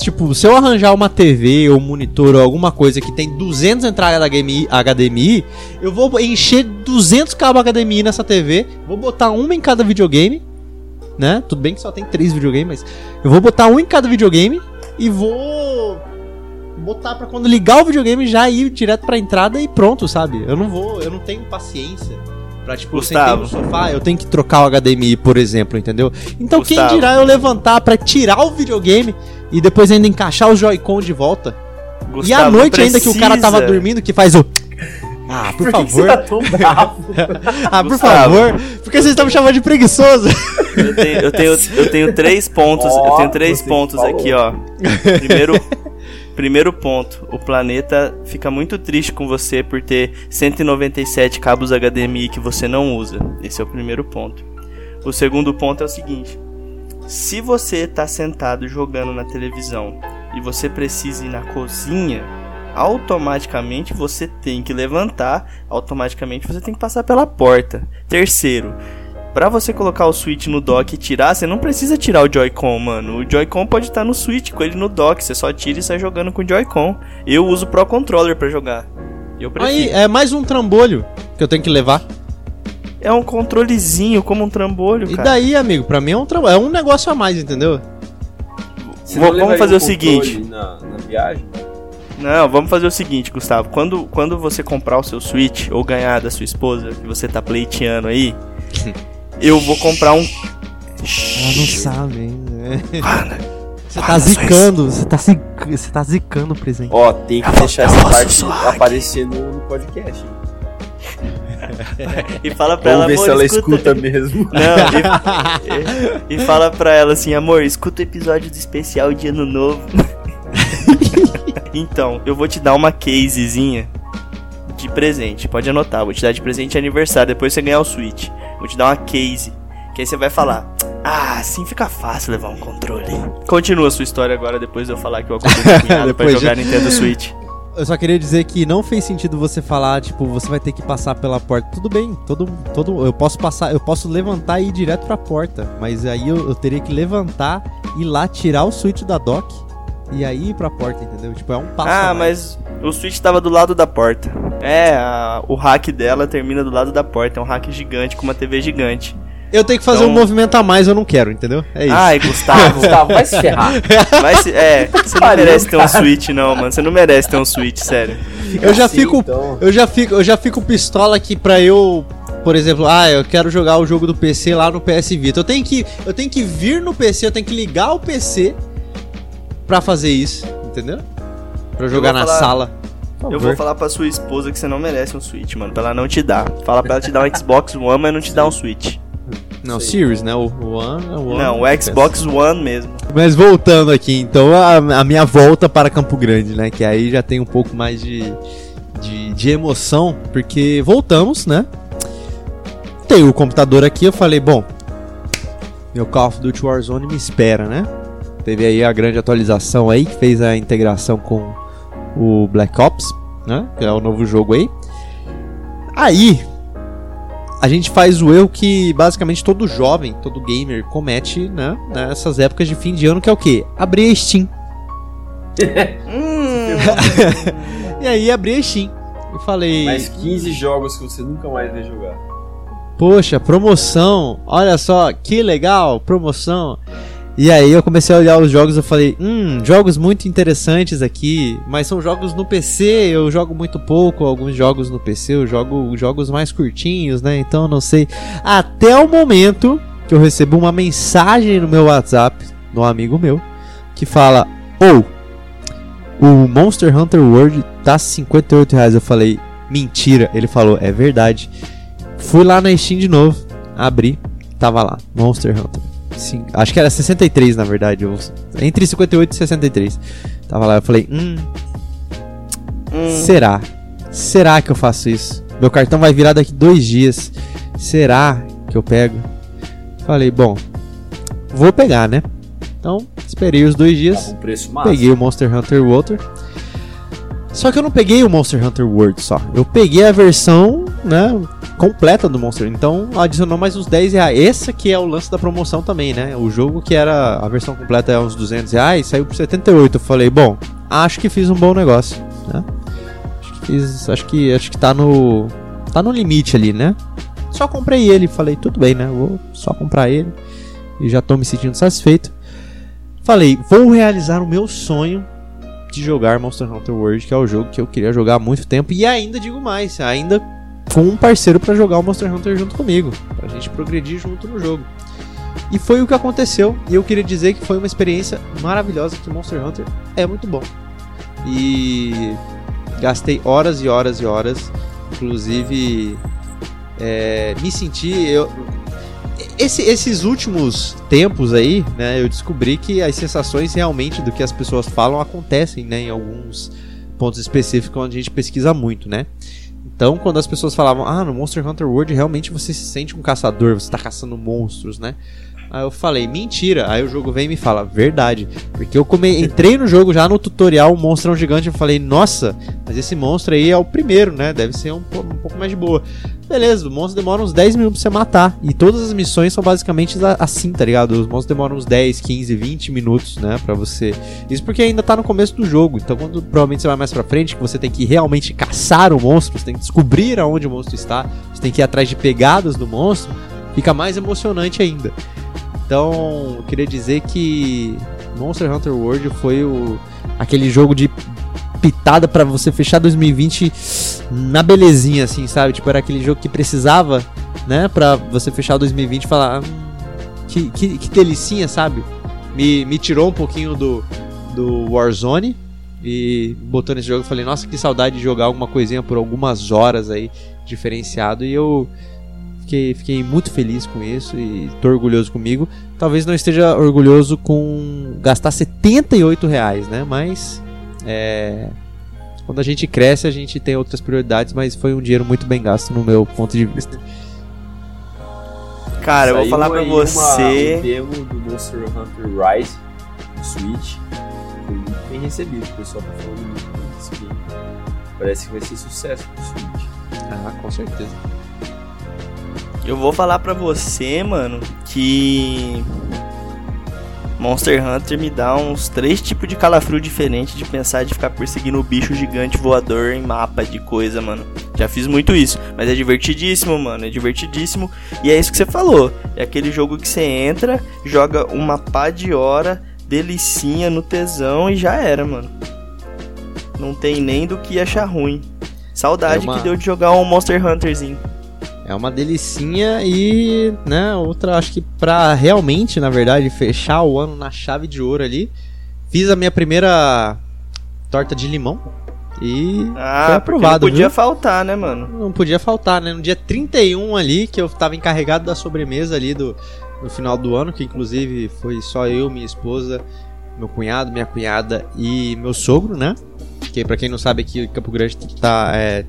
tipo, se eu arranjar uma TV ou monitor ou alguma coisa que tem 200 entradas HDMI, eu vou encher 200 cabos HDMI nessa TV, vou botar uma em cada videogame, né? Tudo bem que só tem três videogames, mas eu vou botar um em cada videogame e vou botar pra quando ligar o videogame já ir direto pra entrada e pronto, sabe? Eu não vou, eu não tenho paciência pra, tipo, eu sentei Gustavo. no sofá, eu tenho que trocar o HDMI, por exemplo, entendeu? Então quem Gustavo. dirá eu levantar pra tirar o videogame e depois ainda encaixar o Joy-Con de volta? e Gustavo, à noite ainda que o cara tava precisa. dormindo que faz o... Ah, por, que favor. você tá tão bravo? Ah, por Gustavo. favor. Porque vocês estão me chamando de preguiçoso. Eu tenho, eu tenho, eu tenho três pontos. eu Ó, tenho três pontos falou. aqui, ó. Primeiro, primeiro ponto. O planeta fica muito triste com você por ter 197 cabos HDMI que você não usa. Esse é o primeiro ponto. O segundo ponto é o seguinte. Se você tá sentado jogando na televisão e você precisa ir na cozinha, automaticamente você tem que levantar, automaticamente você tem que passar pela porta. Terceiro, Pra você colocar o Switch no dock e tirar, você não precisa tirar o Joy-Con, mano. O Joy-Con pode estar no Switch com ele no dock, você só tira e sai jogando com o Joy-Con. Eu uso o Pro Controller pra jogar. Eu prefiro. Aí, é mais um trambolho que eu tenho que levar. É um controlezinho, como um trambolho, E cara. daí, amigo, pra mim é um, trambolho, é um negócio a mais, entendeu? Você Vamos fazer o seguinte. Na, na viagem? Não, vamos fazer o seguinte, Gustavo. Quando, quando você comprar o seu Switch ou ganhar da sua esposa, que você tá pleiteando aí, eu vou comprar um. Ela não sabe ainda. Mano, Você tá zicando, você tá, zic- você tá zicando o presente. Ó, tem que Eu vou- deixar eu essa vou parte suar aparecer no, no podcast. e fala pra Vamos ela, ver amor, se ela escuta... escuta mesmo. Não, e, e, e fala pra ela assim, amor, escuta o episódio do especial de ano novo. então, eu vou te dar uma casezinha de presente. Pode anotar, vou te dar de presente de aniversário, depois você ganhar o Switch. Vou te dar uma case. Que aí você vai falar. Ah, assim fica fácil levar um controle. Continua a sua história agora, depois de eu falar que eu acordei cunhado pra jogar de- Nintendo Switch. Eu só queria dizer que não fez sentido você falar, tipo, você vai ter que passar pela porta. Tudo bem, todo, todo, eu posso passar, eu posso levantar e ir direto pra porta, mas aí eu, eu teria que levantar e lá tirar o switch da dock e aí ir pra porta, entendeu? Tipo, é um passo. Ah, mas o Switch tava do lado da porta. É, a- o hack dela termina do lado da porta. É um hack gigante com uma TV gigante. eu tenho que fazer então- um movimento a mais, eu não quero, entendeu? É isso. Ai, Gustavo. Gustavo, vai se ferrar. Vai se, é, você não merece ter um. Switch, não, mano. Você não merece ter um Switch, sério. eu já assim, fico, então. eu já fico, eu já fico pistola aqui pra eu, por exemplo, ah, eu quero jogar o jogo do PC lá no PS Vita. Eu tenho que, eu tenho que vir no PC, eu tenho que ligar o PC pra fazer isso, entendeu? Pra eu jogar na falar- sala. Eu vou falar pra sua esposa que você não merece um Switch, mano. Pra ela não te dar. Fala pra ela te dar um Xbox One, mas não te dar um Switch. Não, Sei. Series, né? O o One, é o One. Não, o Xbox One mesmo. Mas voltando aqui, então, a, a minha volta para Campo Grande, né? Que aí já tem um pouco mais de, de, de emoção, porque voltamos, né? Tem o computador aqui, eu falei, bom, meu Call of Duty Warzone me espera, né? Teve aí a grande atualização aí, que fez a integração com o Black Ops, né? Que é o novo jogo aí. Aí, a gente faz o erro que basicamente todo jovem, todo gamer comete, né? Nessas épocas de fim de ano, que é o quê? Abrir a Steam. E aí abri a Steam. E falei, Mais 15 jogos que você nunca mais vai jogar. poxa, promoção, olha só, que legal, promoção. E aí eu comecei a olhar os jogos e falei, hum, jogos muito interessantes aqui, mas são jogos no PC, eu jogo muito pouco, alguns jogos no PC, eu jogo jogos mais curtinhos, né? Então eu não sei. Até o momento que eu recebo uma mensagem no meu WhatsApp, de amigo meu, que fala, ou o Monster Hunter World tá 58 reais. Eu falei, mentira. Ele falou, é verdade. Fui lá na Steam de novo, abri, tava lá, Monster Hunter. Sim, acho que era 63 na verdade, entre 58 e 63. Tava lá, eu falei, hum, hum. será? Será que eu faço isso? Meu cartão vai virar daqui dois dias. Será que eu pego? Falei, bom, vou pegar, né? Então, esperei os dois dias. Um preço massa. Peguei o Monster Hunter Water. Só que eu não peguei o Monster Hunter World só. Eu peguei a versão, né, completa do Monster. Então adicionou mais uns 10 reais. Esse que é o lance da promoção também, né? O jogo que era a versão completa é uns 200 reais, saiu por 78. Eu falei, bom, acho que fiz um bom negócio, né? Acho que fiz, acho que acho que tá no tá no limite ali, né? Só comprei ele, falei, tudo bem, né? Vou só comprar ele e já tô me sentindo satisfeito. Falei, vou realizar o meu sonho de jogar Monster Hunter World, que é o jogo que eu queria jogar há muito tempo. E ainda digo mais, ainda com um parceiro pra jogar o Monster Hunter junto comigo, pra gente progredir junto no jogo. E foi o que aconteceu, e eu queria dizer que foi uma experiência maravilhosa, que Monster Hunter é muito bom. E gastei horas e horas e horas, inclusive é, me senti eu, esse- esses últimos tempos aí, né, eu descobri que as sensações realmente do que as pessoas falam acontecem, né, em alguns pontos específicos onde a gente pesquisa muito, né. Então, quando as pessoas falavam, ah, no Monster Hunter World realmente você se sente um caçador, você tá caçando monstros, né. Aí eu falei, mentira. Aí o jogo vem e me fala, verdade. Porque eu come... entrei no jogo já no tutorial, um gigante. Eu falei, nossa, mas esse monstro aí é o primeiro, né? Deve ser um, um pouco mais de boa. Beleza, o monstro demora uns 10 minutos pra você matar. E todas as missões são basicamente assim, tá ligado? Os monstros demoram uns 10, 15, 20 minutos, né? Pra você. Isso porque ainda tá no começo do jogo. Então, quando provavelmente você vai mais pra frente, que você tem que realmente caçar o monstro, você tem que descobrir aonde o monstro está, você tem que ir atrás de pegadas do monstro, fica mais emocionante ainda. Então, eu queria dizer que Monster Hunter World foi o aquele jogo de pitada pra você fechar 2020 na belezinha, assim, sabe? Tipo, era aquele jogo que precisava, né, pra você fechar 2020 e falar, hum, que, que, que delicinha, sabe? Me, me tirou um pouquinho do, do Warzone e botou nesse jogo falei, nossa, que saudade de jogar alguma coisinha por algumas horas aí, diferenciado, e eu fiquei, fiquei muito feliz com isso e tô orgulhoso comigo. Talvez não esteja orgulhoso com gastar 78 reais, né? Mas é, quando a gente cresce, a gente tem outras prioridades, mas foi um dinheiro muito bem gasto no meu ponto de vista. Cara, eu vou Saiu falar pra aí uma- você. um demo do Monster Hunter Rise no Switch. Foi muito bem recebido. O pessoal tá falando muito desse game. Parece que vai ser sucesso pro Switch. Ah, com certeza. Eu vou falar pra você, mano, que Monster Hunter me dá uns três tipos de calafrio diferente de pensar de ficar perseguindo o bicho gigante voador em mapa de coisa, mano. Já fiz muito isso, mas é divertidíssimo, mano, é divertidíssimo. E é isso que você falou, é aquele jogo que você entra, joga uma pá de hora, delicinha no tesão e já era, mano. Não tem nem do que achar ruim. Saudade É uma- que deu de jogar um Monster Hunterzinho. É uma delicinha e, né, outra, acho que pra realmente, na verdade, fechar o ano na chave de ouro ali, fiz a minha primeira torta de limão. E Ah, foi aprovado, não podia viu? faltar, né, mano? Não podia faltar, né? No dia 31 ali, que eu tava encarregado da sobremesa ali do, no final do ano, que inclusive foi só eu, minha esposa, meu cunhado, minha cunhada e meu sogro, né? Que pra quem não sabe aqui, Campo Grande tá, é,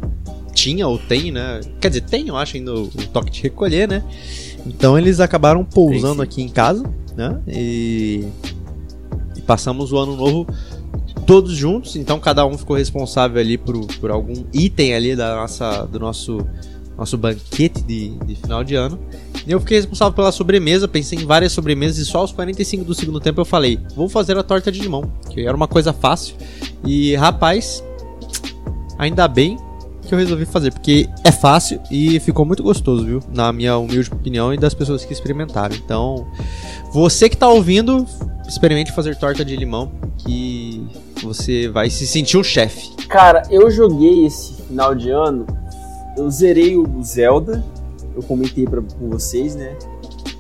tinha ou tem, né? Quer dizer, tem, eu acho, ainda o, o toque de recolher, né? Então eles acabaram pousando aqui em casa, né? E, e passamos o ano novo todos juntos, então cada um ficou responsável ali por, por algum item ali da nossa, do nosso, nosso banquete de, de final de ano. E eu fiquei responsável pela sobremesa, pensei em várias sobremesas e só aos 45 do segundo tempo eu falei, vou fazer a torta de limão, que era uma coisa fácil. E rapaz, ainda bem que eu resolvi fazer, porque é fácil e ficou muito gostoso, viu? Na minha humilde opinião e das pessoas que experimentaram. Então, você que tá ouvindo, experimente fazer torta de limão, que você vai se sentir um chefe. Cara, eu joguei esse final de ano, eu zerei o Zelda, eu comentei pra, com vocês, né?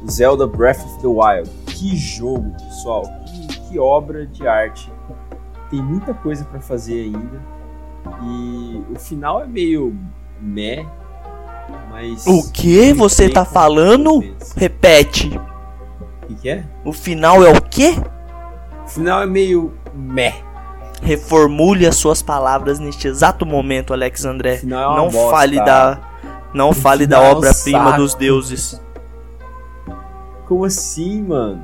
O Zelda Breath of the Wild. Que jogo, pessoal, que, que obra de arte. Tem muita coisa pra fazer ainda. E o final é meio meh, mas. O que você tá falando? Repete. O que, que é? O final é o quê? O final é meio meh. Reformule as suas palavras neste exato momento, Alex André. É Não bosta. fale da não fale da é obra-prima dos deuses. Como assim, mano?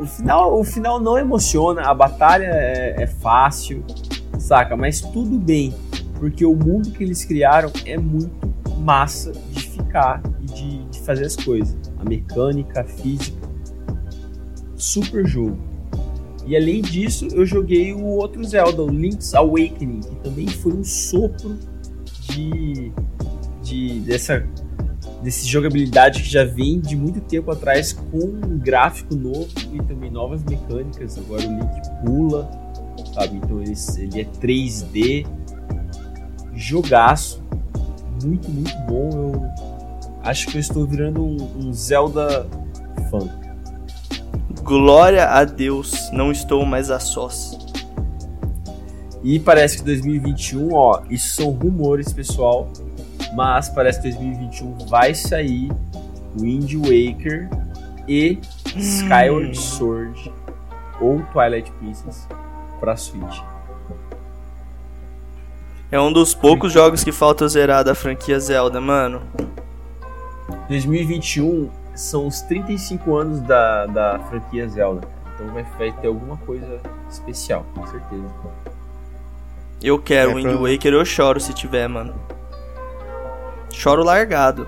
O final, o final não emociona, a batalha é, é fácil, saca? Mas tudo bem, porque o mundo que eles criaram é muito massa de ficar e de, de fazer as coisas. A mecânica, a física, super jogo. E além disso, eu joguei o outro Zelda, o Link's Awakening, que também foi um sopro de, de dessa desse jogabilidade que já vem de muito tempo atrás com um gráfico novo e também novas mecânicas. Agora o Link pula, sabe? Então ele, ele é 3D, jogaço, muito, muito bom. Eu acho que eu estou virando um, um Zelda fã. Glória a Deus, não estou mais a sós. E parece que 2021, ó, isso são rumores, pessoal, mas parece que 2021 vai sair Wind Waker e Skyward Sword ou Twilight Princess pra Switch. É um dos poucos jogos que falta zerar da franquia Zelda, mano. 2021 são os 35 anos da, da franquia Zelda. Então vai, vai ter alguma coisa especial, com certeza. Eu quero É, Wind pra- Waker, eu choro se tiver, mano. Choro largado.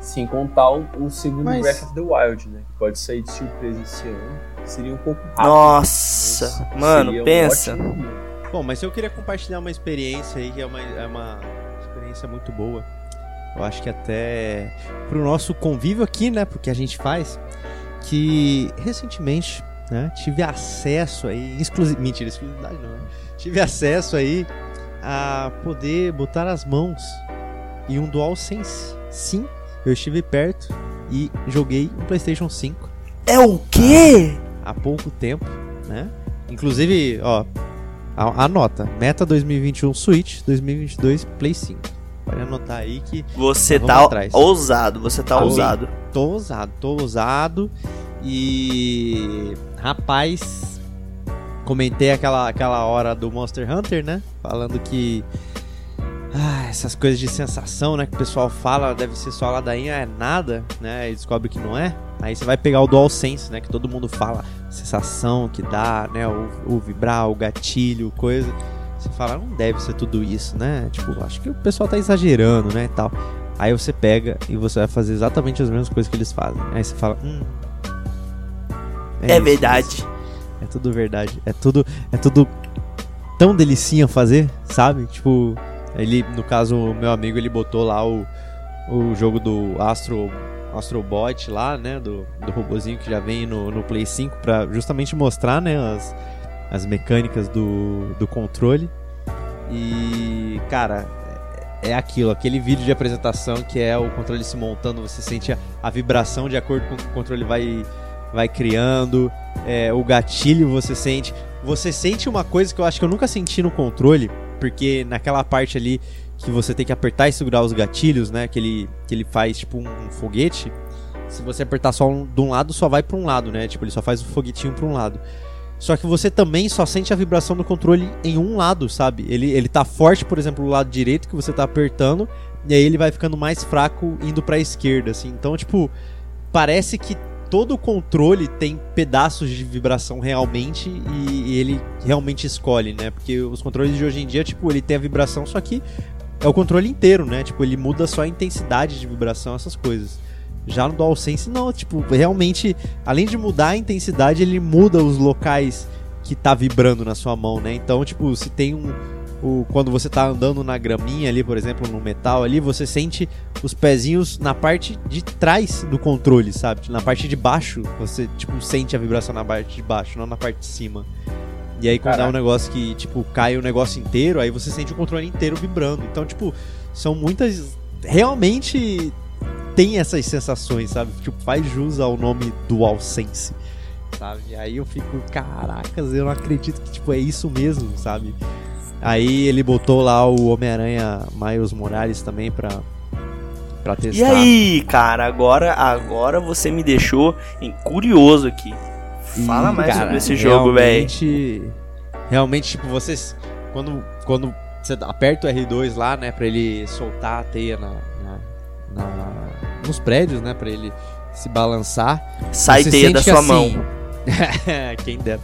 Sem contar o, o segundo Mas- Breath of the Wild, né? Que pode sair de surpresa esse ano. Seria um pouco rápido. Nossa, mano, um pensa. ótimo- Bom, mas eu queria compartilhar uma experiência aí, que é uma, é uma experiência muito boa. Eu acho que até pro nosso convívio aqui, né, porque a gente faz, que recentemente, né, tive acesso aí, exclusivo, mentira, exclusividade não, né? tive acesso aí a poder botar as mãos em um DualSense. Sim, eu estive perto e joguei um PlayStation 5 É o quê? há pouco tempo, né? Inclusive, ó, a- anota, meta 2021 Switch, 2022 Play 5. Pode anotar aí que Você tá atrás. ousado, você tá ousado. tô ousado, tô ousado e rapaz, comentei aquela aquela hora do Monster Hunter, né? Falando que ah, essas coisas de sensação, né, que o pessoal fala, deve ser só ladainha, é nada, né? E descobre que não é. Aí você vai pegar o DualSense, né, que todo mundo fala, sensação que dá, né, o, o vibrar, o gatilho, coisa. Você fala, não deve ser tudo isso, né? Tipo, acho que o pessoal tá exagerando, né, e tal. Aí você pega e você vai fazer exatamente as mesmas coisas que eles fazem. Aí você fala, hum. É, isso, verdade. isso. É tudo verdade. É tudo, é tudo tão delicinha fazer, sabe? Tipo, ele, no caso, o meu amigo, ele botou lá o, o jogo do Astro Astrobot lá, né, do, do robozinho que já vem no, no Play 5 pra justamente mostrar, né, as, as mecânicas do, do controle. E, cara, é é aquilo, aquele vídeo de apresentação que é o controle se montando, você sente a, a vibração de acordo com o controle vai, vai criando, é, o gatilho você sente. você sente uma coisa que eu acho que eu nunca senti no controle, porque naquela parte ali que você tem que apertar e segurar os gatilhos, né? Que ele, que ele faz tipo um foguete. Se você apertar só um, de um lado, só vai para um lado, né? Tipo, ele só faz o foguetinho para um lado. Só que você também só sente a vibração do controle em um lado, sabe? Ele, ele tá forte, por exemplo, do lado direito que você tá apertando, e aí ele vai ficando mais fraco indo pra esquerda, assim. Então, tipo, parece que todo o controle tem pedaços de vibração realmente e, e, ele realmente escolhe, né? Porque os controles de hoje em dia, tipo, ele tem a vibração, só que é o controle inteiro, né? Tipo, ele muda só a intensidade de vibração, essas coisas. Já no DualSense não, tipo, realmente, além de mudar a intensidade, ele muda os locais que tá vibrando na sua mão, né? Então, tipo, se tem um o, quando você tá andando na graminha ali, por exemplo, no metal ali, você sente os pezinhos na parte de trás do controle, sabe? Na parte de baixo, você, tipo, sente a vibração na parte de baixo, não na parte de cima. E aí quando Caraca. dá um negócio que, tipo, cai o negócio inteiro, aí você sente o controle inteiro vibrando. Então, tipo, são muitas... Realmente tem essas sensações, sabe? Tipo, faz jus ao nome DualSense, sabe? E aí eu fico, caracas, eu não acredito que, tipo, é isso mesmo, sabe? Aí ele botou lá o Homem-Aranha Miles Morales também pra, pra testar. E aí, cara, agora, agora você me deixou em curioso aqui. Fala mais cara, sobre esse jogo, velho. Realmente, tipo, vocês. Quando, quando você aperta o R2 lá, né, pra ele soltar a teia na, na, na nos prédios, né, pra ele se balançar. Sai teia da sua assim, mão. Quem dera.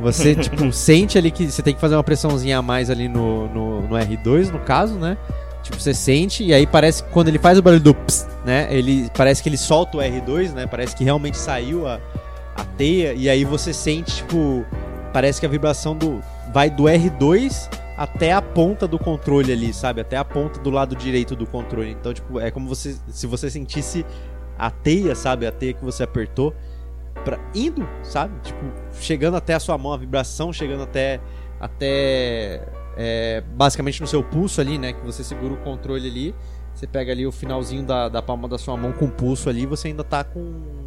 Você, tipo, sente ali que você tem que fazer uma pressãozinha a mais ali no, no, no, R2, no caso, né? Tipo, você sente e aí parece que quando ele faz o barulho do ps, né? Ele parece que ele solta o R2, né? Parece que realmente saiu a, a teia e aí você sente, tipo, parece que a vibração do vai do R2 até a ponta do controle ali, sabe? Até a ponta do lado direito do controle. Então, tipo, é como você se você sentisse a teia, sabe? A teia que você apertou indo, sabe? Tipo, chegando até a sua mão, a vibração chegando até até é, basicamente no seu pulso ali, né? Que você segura o controle ali, você pega ali o finalzinho da, da palma da sua mão com o pulso ali, você ainda tá com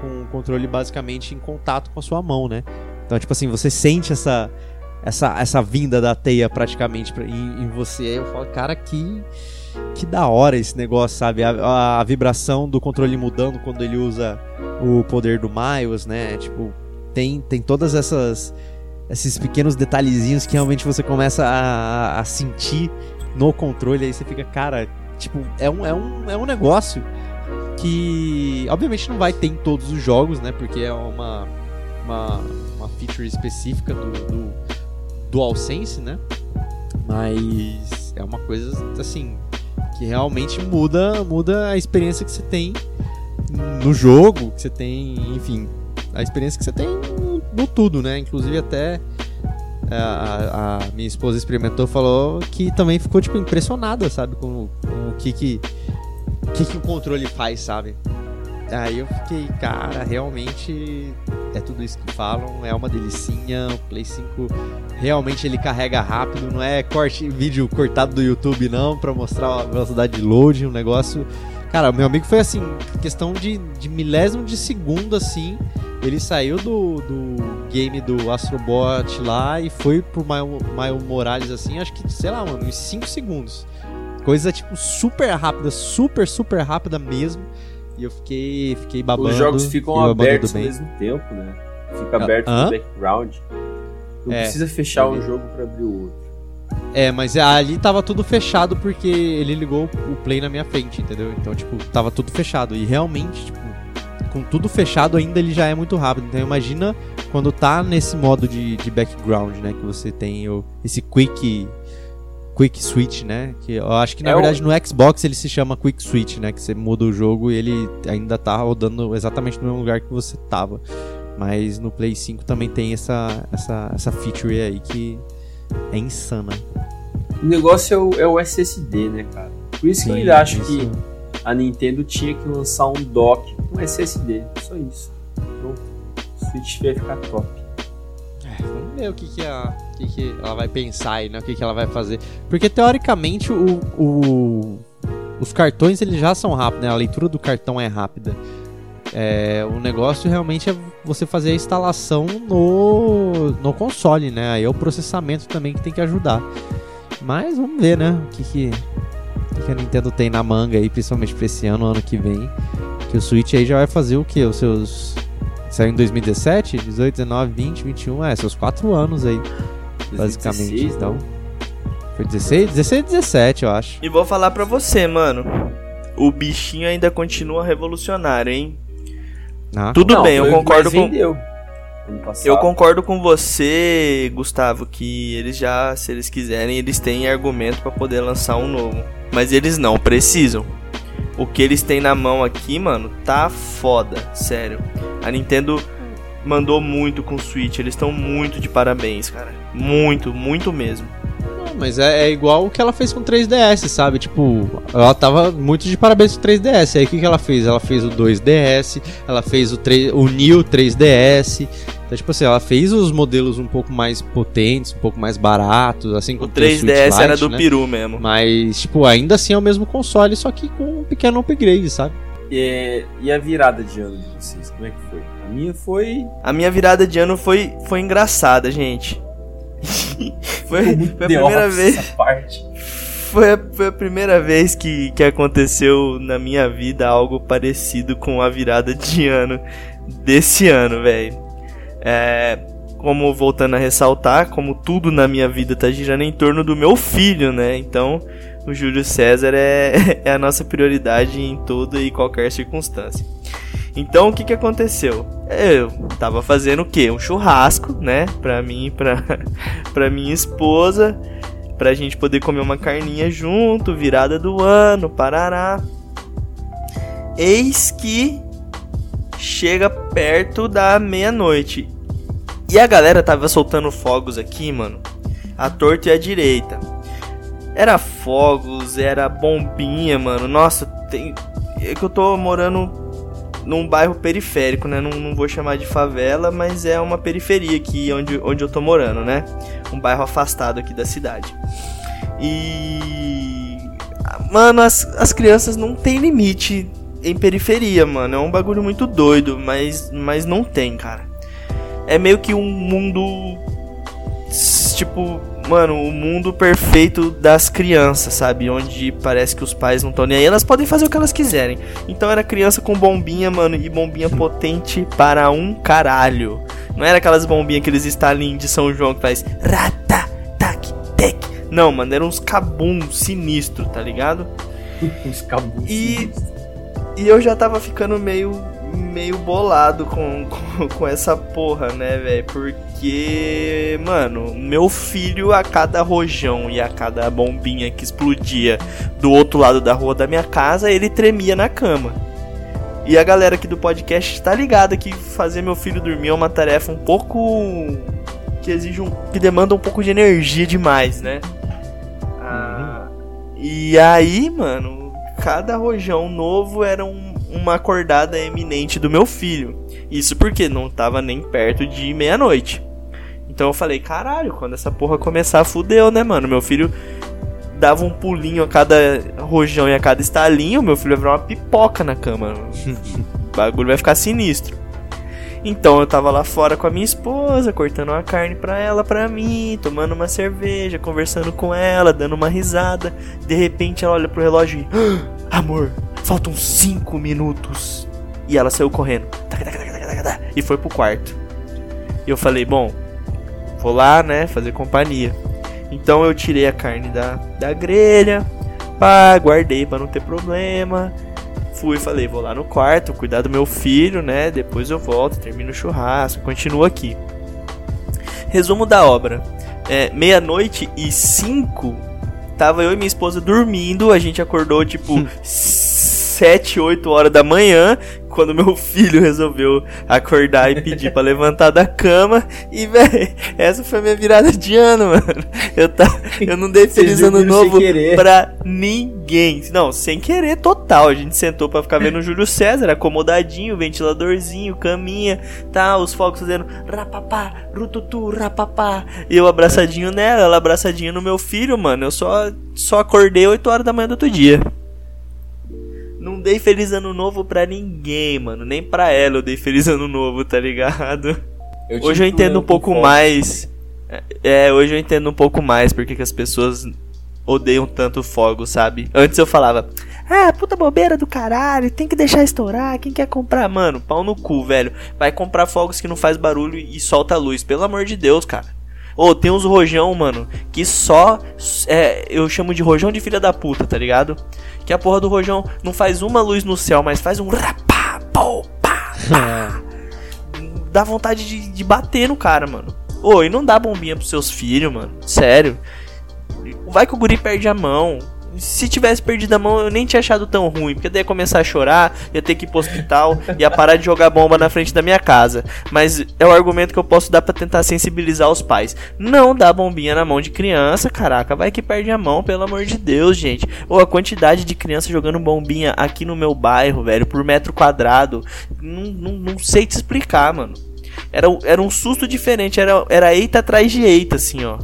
com o controle basicamente em contato com a sua mão, né? Então, tipo assim, você sente essa essa, essa vinda da teia praticamente em, em você. Aí eu falo, cara, que que da hora esse negócio, sabe? A, a, a, vibração do controle mudando quando ele usa o poder do Miles, né? Tipo, tem, tem todas essas esses pequenos detalhezinhos que realmente você começa a, a sentir no controle, aí você fica, cara, tipo, é um, é um, é um negócio que obviamente não vai ter em todos os jogos, né? Porque é uma, uma, uma feature específica do, do DualSense, né? Mas é uma coisa assim que realmente muda, muda a experiência que você tem no jogo, que você tem, enfim, a experiência que você tem no tudo, né? Inclusive até a, a minha esposa experimentou falou que também ficou tipo impressionada, sabe, com, com o que que, que que o controle faz, sabe? Aí eu fiquei, cara, realmente é tudo isso que falam, é uma delicinha. O Play 5 realmente ele carrega rápido, não é corte vídeo cortado do YouTube não para mostrar a velocidade de load, um negócio. Cara, meu amigo foi assim, questão de, de milésimo de segundo assim, ele saiu do, do game do Astrobot lá e foi pro Miles Morales assim, acho que, sei lá, mano, em 5 segundos. Coisa tipo super rápida, super super rápida mesmo. E eu fiquei, fiquei babando. Os jogos ficam abertos ao mesmo tempo, né? Fica ah, aberto no background. Não é, precisa fechar um jogo para abrir o outro. É, mas ali tava tudo fechado porque ele ligou o play na minha frente, entendeu? Então, tipo, tava tudo fechado. E realmente, tipo, com tudo fechado ainda ele já é muito rápido. Então imagina quando tá nesse modo de, de background, né? Que você tem o, esse quick Quick Switch, né? Que eu acho que na é verdade o... no Xbox ele se chama Quick Switch, né? Que você muda o jogo e ele ainda tá rodando exatamente no mesmo lugar que você tava. Mas no Play 5 também tem essa, essa, essa feature aí que é insana. O negócio é o, é o SSD, né, cara? Por isso Sim, que eu ainda acho isso. que a Nintendo tinha que lançar um dock com SSD. Só isso. Pronto. O Switch vai ficar top. Vamos ver o que, que a que, que ela vai pensar aí, né? O que, que ela vai fazer. Porque teoricamente o, o, os cartões eles já são rápidos, né? A leitura do cartão é rápida. É, o negócio realmente é você fazer a instalação no, no console, né? Aí é o processamento também que tem que ajudar. Mas vamos ver, né? O que, que, o que a Nintendo tem na manga aí, principalmente pra esse ano, ano que vem. Que o Switch aí já vai fazer o que? Os seus. Saiu em 2017? 18, 19, 20, 21? É, seus 4 anos aí, basicamente. 16, então. né? Foi 16? 16, 17, eu acho. E vou falar pra você, mano. O bichinho ainda continua revolucionário, hein? Ah, Tudo Não, bem, eu concordo com. vendeu. Eu concordo com você, Gustavo, que eles já, se eles quiserem, eles têm argumento pra poder lançar um novo. Mas eles não precisam. O que eles têm na mão aqui, mano, tá foda, sério. A Nintendo mandou muito com o Switch, eles estão muito de parabéns, cara. Muito, muito mesmo. Mas é, é igual o que ela fez com o 3DS, sabe? Tipo, ela tava muito de parabéns com o 3DS. Aí o que, que ela fez? Ela fez o 2DS, ela fez o, 3, o New 3DS. Então, tipo assim, ela fez os modelos um pouco mais potentes, um pouco mais baratos, assim O como tem 3DS Switch era Lite, do né? peru mesmo. Mas, tipo, ainda assim é o mesmo console, só que com um pequeno upgrade, sabe? É, e a virada de ano de vocês, como é que foi? A minha foi. A minha virada de ano foi, foi engraçada, gente. foi, foi a primeira vez. essa parte. Foi a, foi a primeira vez que, que aconteceu na minha vida algo parecido com a virada de ano desse ano, velho. É, como voltando a ressaltar, como tudo na minha vida tá girando em torno do meu filho, né? Então, o Júlio César é, é a nossa prioridade em toda e qualquer circunstância. Então, o que que aconteceu? Eu tava fazendo o quê? Um churrasco, né? Pra mim pra, pra minha esposa pra gente poder comer uma carninha junto, virada do ano, parará. Eis que chega perto da meia-noite. E a galera tava soltando fogos aqui, mano. A torta e a direita. Era fogos, era bombinha, mano. Nossa, tem. É que eu tô morando num bairro periférico, né? Não, não vou chamar de favela, mas é uma periferia aqui onde, onde eu tô morando, né? Um bairro afastado aqui da cidade. E. Mano, as, as crianças não tem limite em periferia, mano. É um bagulho muito doido, mas, mas não tem, cara. É meio que um mundo. Tipo, mano, o mundo perfeito das crianças, sabe? Onde parece que os pais não estão nem aí. Elas podem fazer o que elas quiserem. Então era criança com bombinha, mano, e bombinha potente para um caralho. Não era aquelas bombinhas, aqueles estalinhos de São João que faz. Rata, tac, tec. Não, mano, eram uns cabum sinistro, tá ligado? Uns cabos. E- E eu já tava ficando meio meio bolado com, com, com essa porra, né, velho? Porque, mano, meu filho a cada rojão e a cada bombinha que explodia do outro lado da rua da minha casa, ele tremia na cama. E a galera aqui do podcast tá ligada que fazer meu filho dormir é uma tarefa um pouco que exige um que demanda um pouco de energia demais, né? Ah, e aí, mano, cada rojão novo era um- uma acordada eminente do meu filho. Isso porque não tava nem perto de meia-noite. Então eu falei, caralho, quando essa porra começar, fudeu, né, mano? Meu filho dava um pulinho a cada rojão e a cada estalinho, meu filho vai virar uma pipoca na cama. o bagulho vai ficar sinistro. Então eu tava lá fora com a minha esposa, cortando uma carne pra ela, pra mim, tomando uma cerveja, conversando com ela, dando uma risada. De repente ela olha pro relógio e. "Ah, Amor, faltam 5 minutos. E ela saiu correndo. E foi pro quarto. E eu falei, bom, vou lá, né, fazer companhia. Então eu tirei a carne da, da grelha, pá, guardei pra não ter problema. Fui e falei, vou lá no quarto, cuidar do meu filho, né? Depois eu volto, termino o churrasco, continuo aqui. Resumo da obra. É, meia-noite e cinco, tava eu e minha esposa dormindo, a gente acordou tipo 7, 8 horas da manhã, quando meu filho resolveu acordar e pedir pra levantar da cama. E, velho, essa foi a minha virada de ano, mano. Eu, tá, eu não dei feliz ano novo pra ninguém. Não, sem querer total. A gente sentou pra ficar vendo o Júlio César, acomodadinho, ventiladorzinho, caminha, tá, os fogos fazendo rapapá, rututu, rapapá. E eu abraçadinho nela, ela abraçadinha no meu filho, mano. Eu só, só acordei 8 horas da manhã do outro dia. Não dei feliz ano novo pra ninguém, mano. Nem pra ela eu dei feliz ano novo, tá ligado? Eu Hoje eu entendo um pouco mais. É, hoje eu entendo um pouco mais porque que as pessoas odeiam tanto fogo, sabe? Antes eu falava, ah, puta bobeira do caralho, tem que deixar estourar, quem quer comprar? Mano, pau no cu, velho. Vai comprar fogos que não faz barulho e solta luz, pelo amor de Deus, cara. Ô, tem uns rojão, mano, que só. É, eu chamo de rojão de filha da puta, tá ligado? Que a porra do rojão não faz uma luz no céu, mas faz um rapá, pô, pá, dá vontade de, de bater no cara, mano. Ô, e não dá bombinha pros seus filhos, mano. Sério. Vai que o guri perde a mão. Se tivesse perdido a mão, eu nem tinha achado tão ruim. Porque daí ia começar a chorar, ia ter que ir pro hospital, ia parar de jogar bomba na frente da minha casa. Mas é o argumento que eu posso dar pra tentar sensibilizar os pais. Não dá bombinha na mão de criança, caraca. Vai que perde a mão, pelo amor de Deus, gente. Ou a quantidade de criança jogando bombinha aqui no meu bairro, velho, por metro quadrado. Não, não, não sei te explicar, mano. Era, era um susto diferente, era, era eita atrás de eita, assim, ó.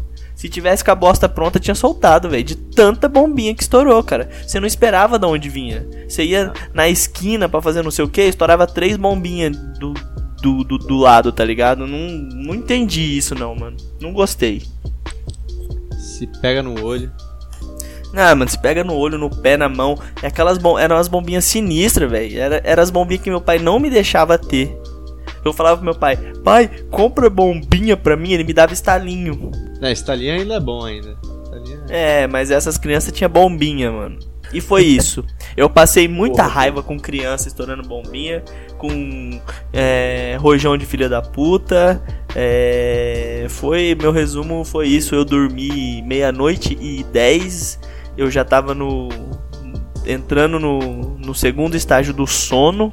Se tivesse com a bosta pronta, tinha soltado, velho. De tanta bombinha que estourou, cara. Você não esperava de onde vinha. Você ia na esquina pra fazer não sei o que, estourava três bombinhas do, do, do, do lado, tá ligado? Não, não entendi isso, não, mano. Não gostei. Se pega no olho. Ah, mano, se pega no olho, no pé, na mão. É aquelas bom... Eram umas bombinhas sinistras, velho. Era, eram as bombinhas que meu pai não me deixava ter. Eu falava pro meu pai, pai, compra bombinha pra mim, ele me dava estalinho. É, estalinha ainda é bom ainda. Estalinha É, mas essas crianças tinham bombinha, mano. E foi isso. Eu passei muita Porra, raiva com criança estourando bombinha, com é, rojão de filha da puta. É, foi meu resumo foi isso. Eu dormi meia-noite e dez. Eu já tava no entrando no, no segundo estágio do sono.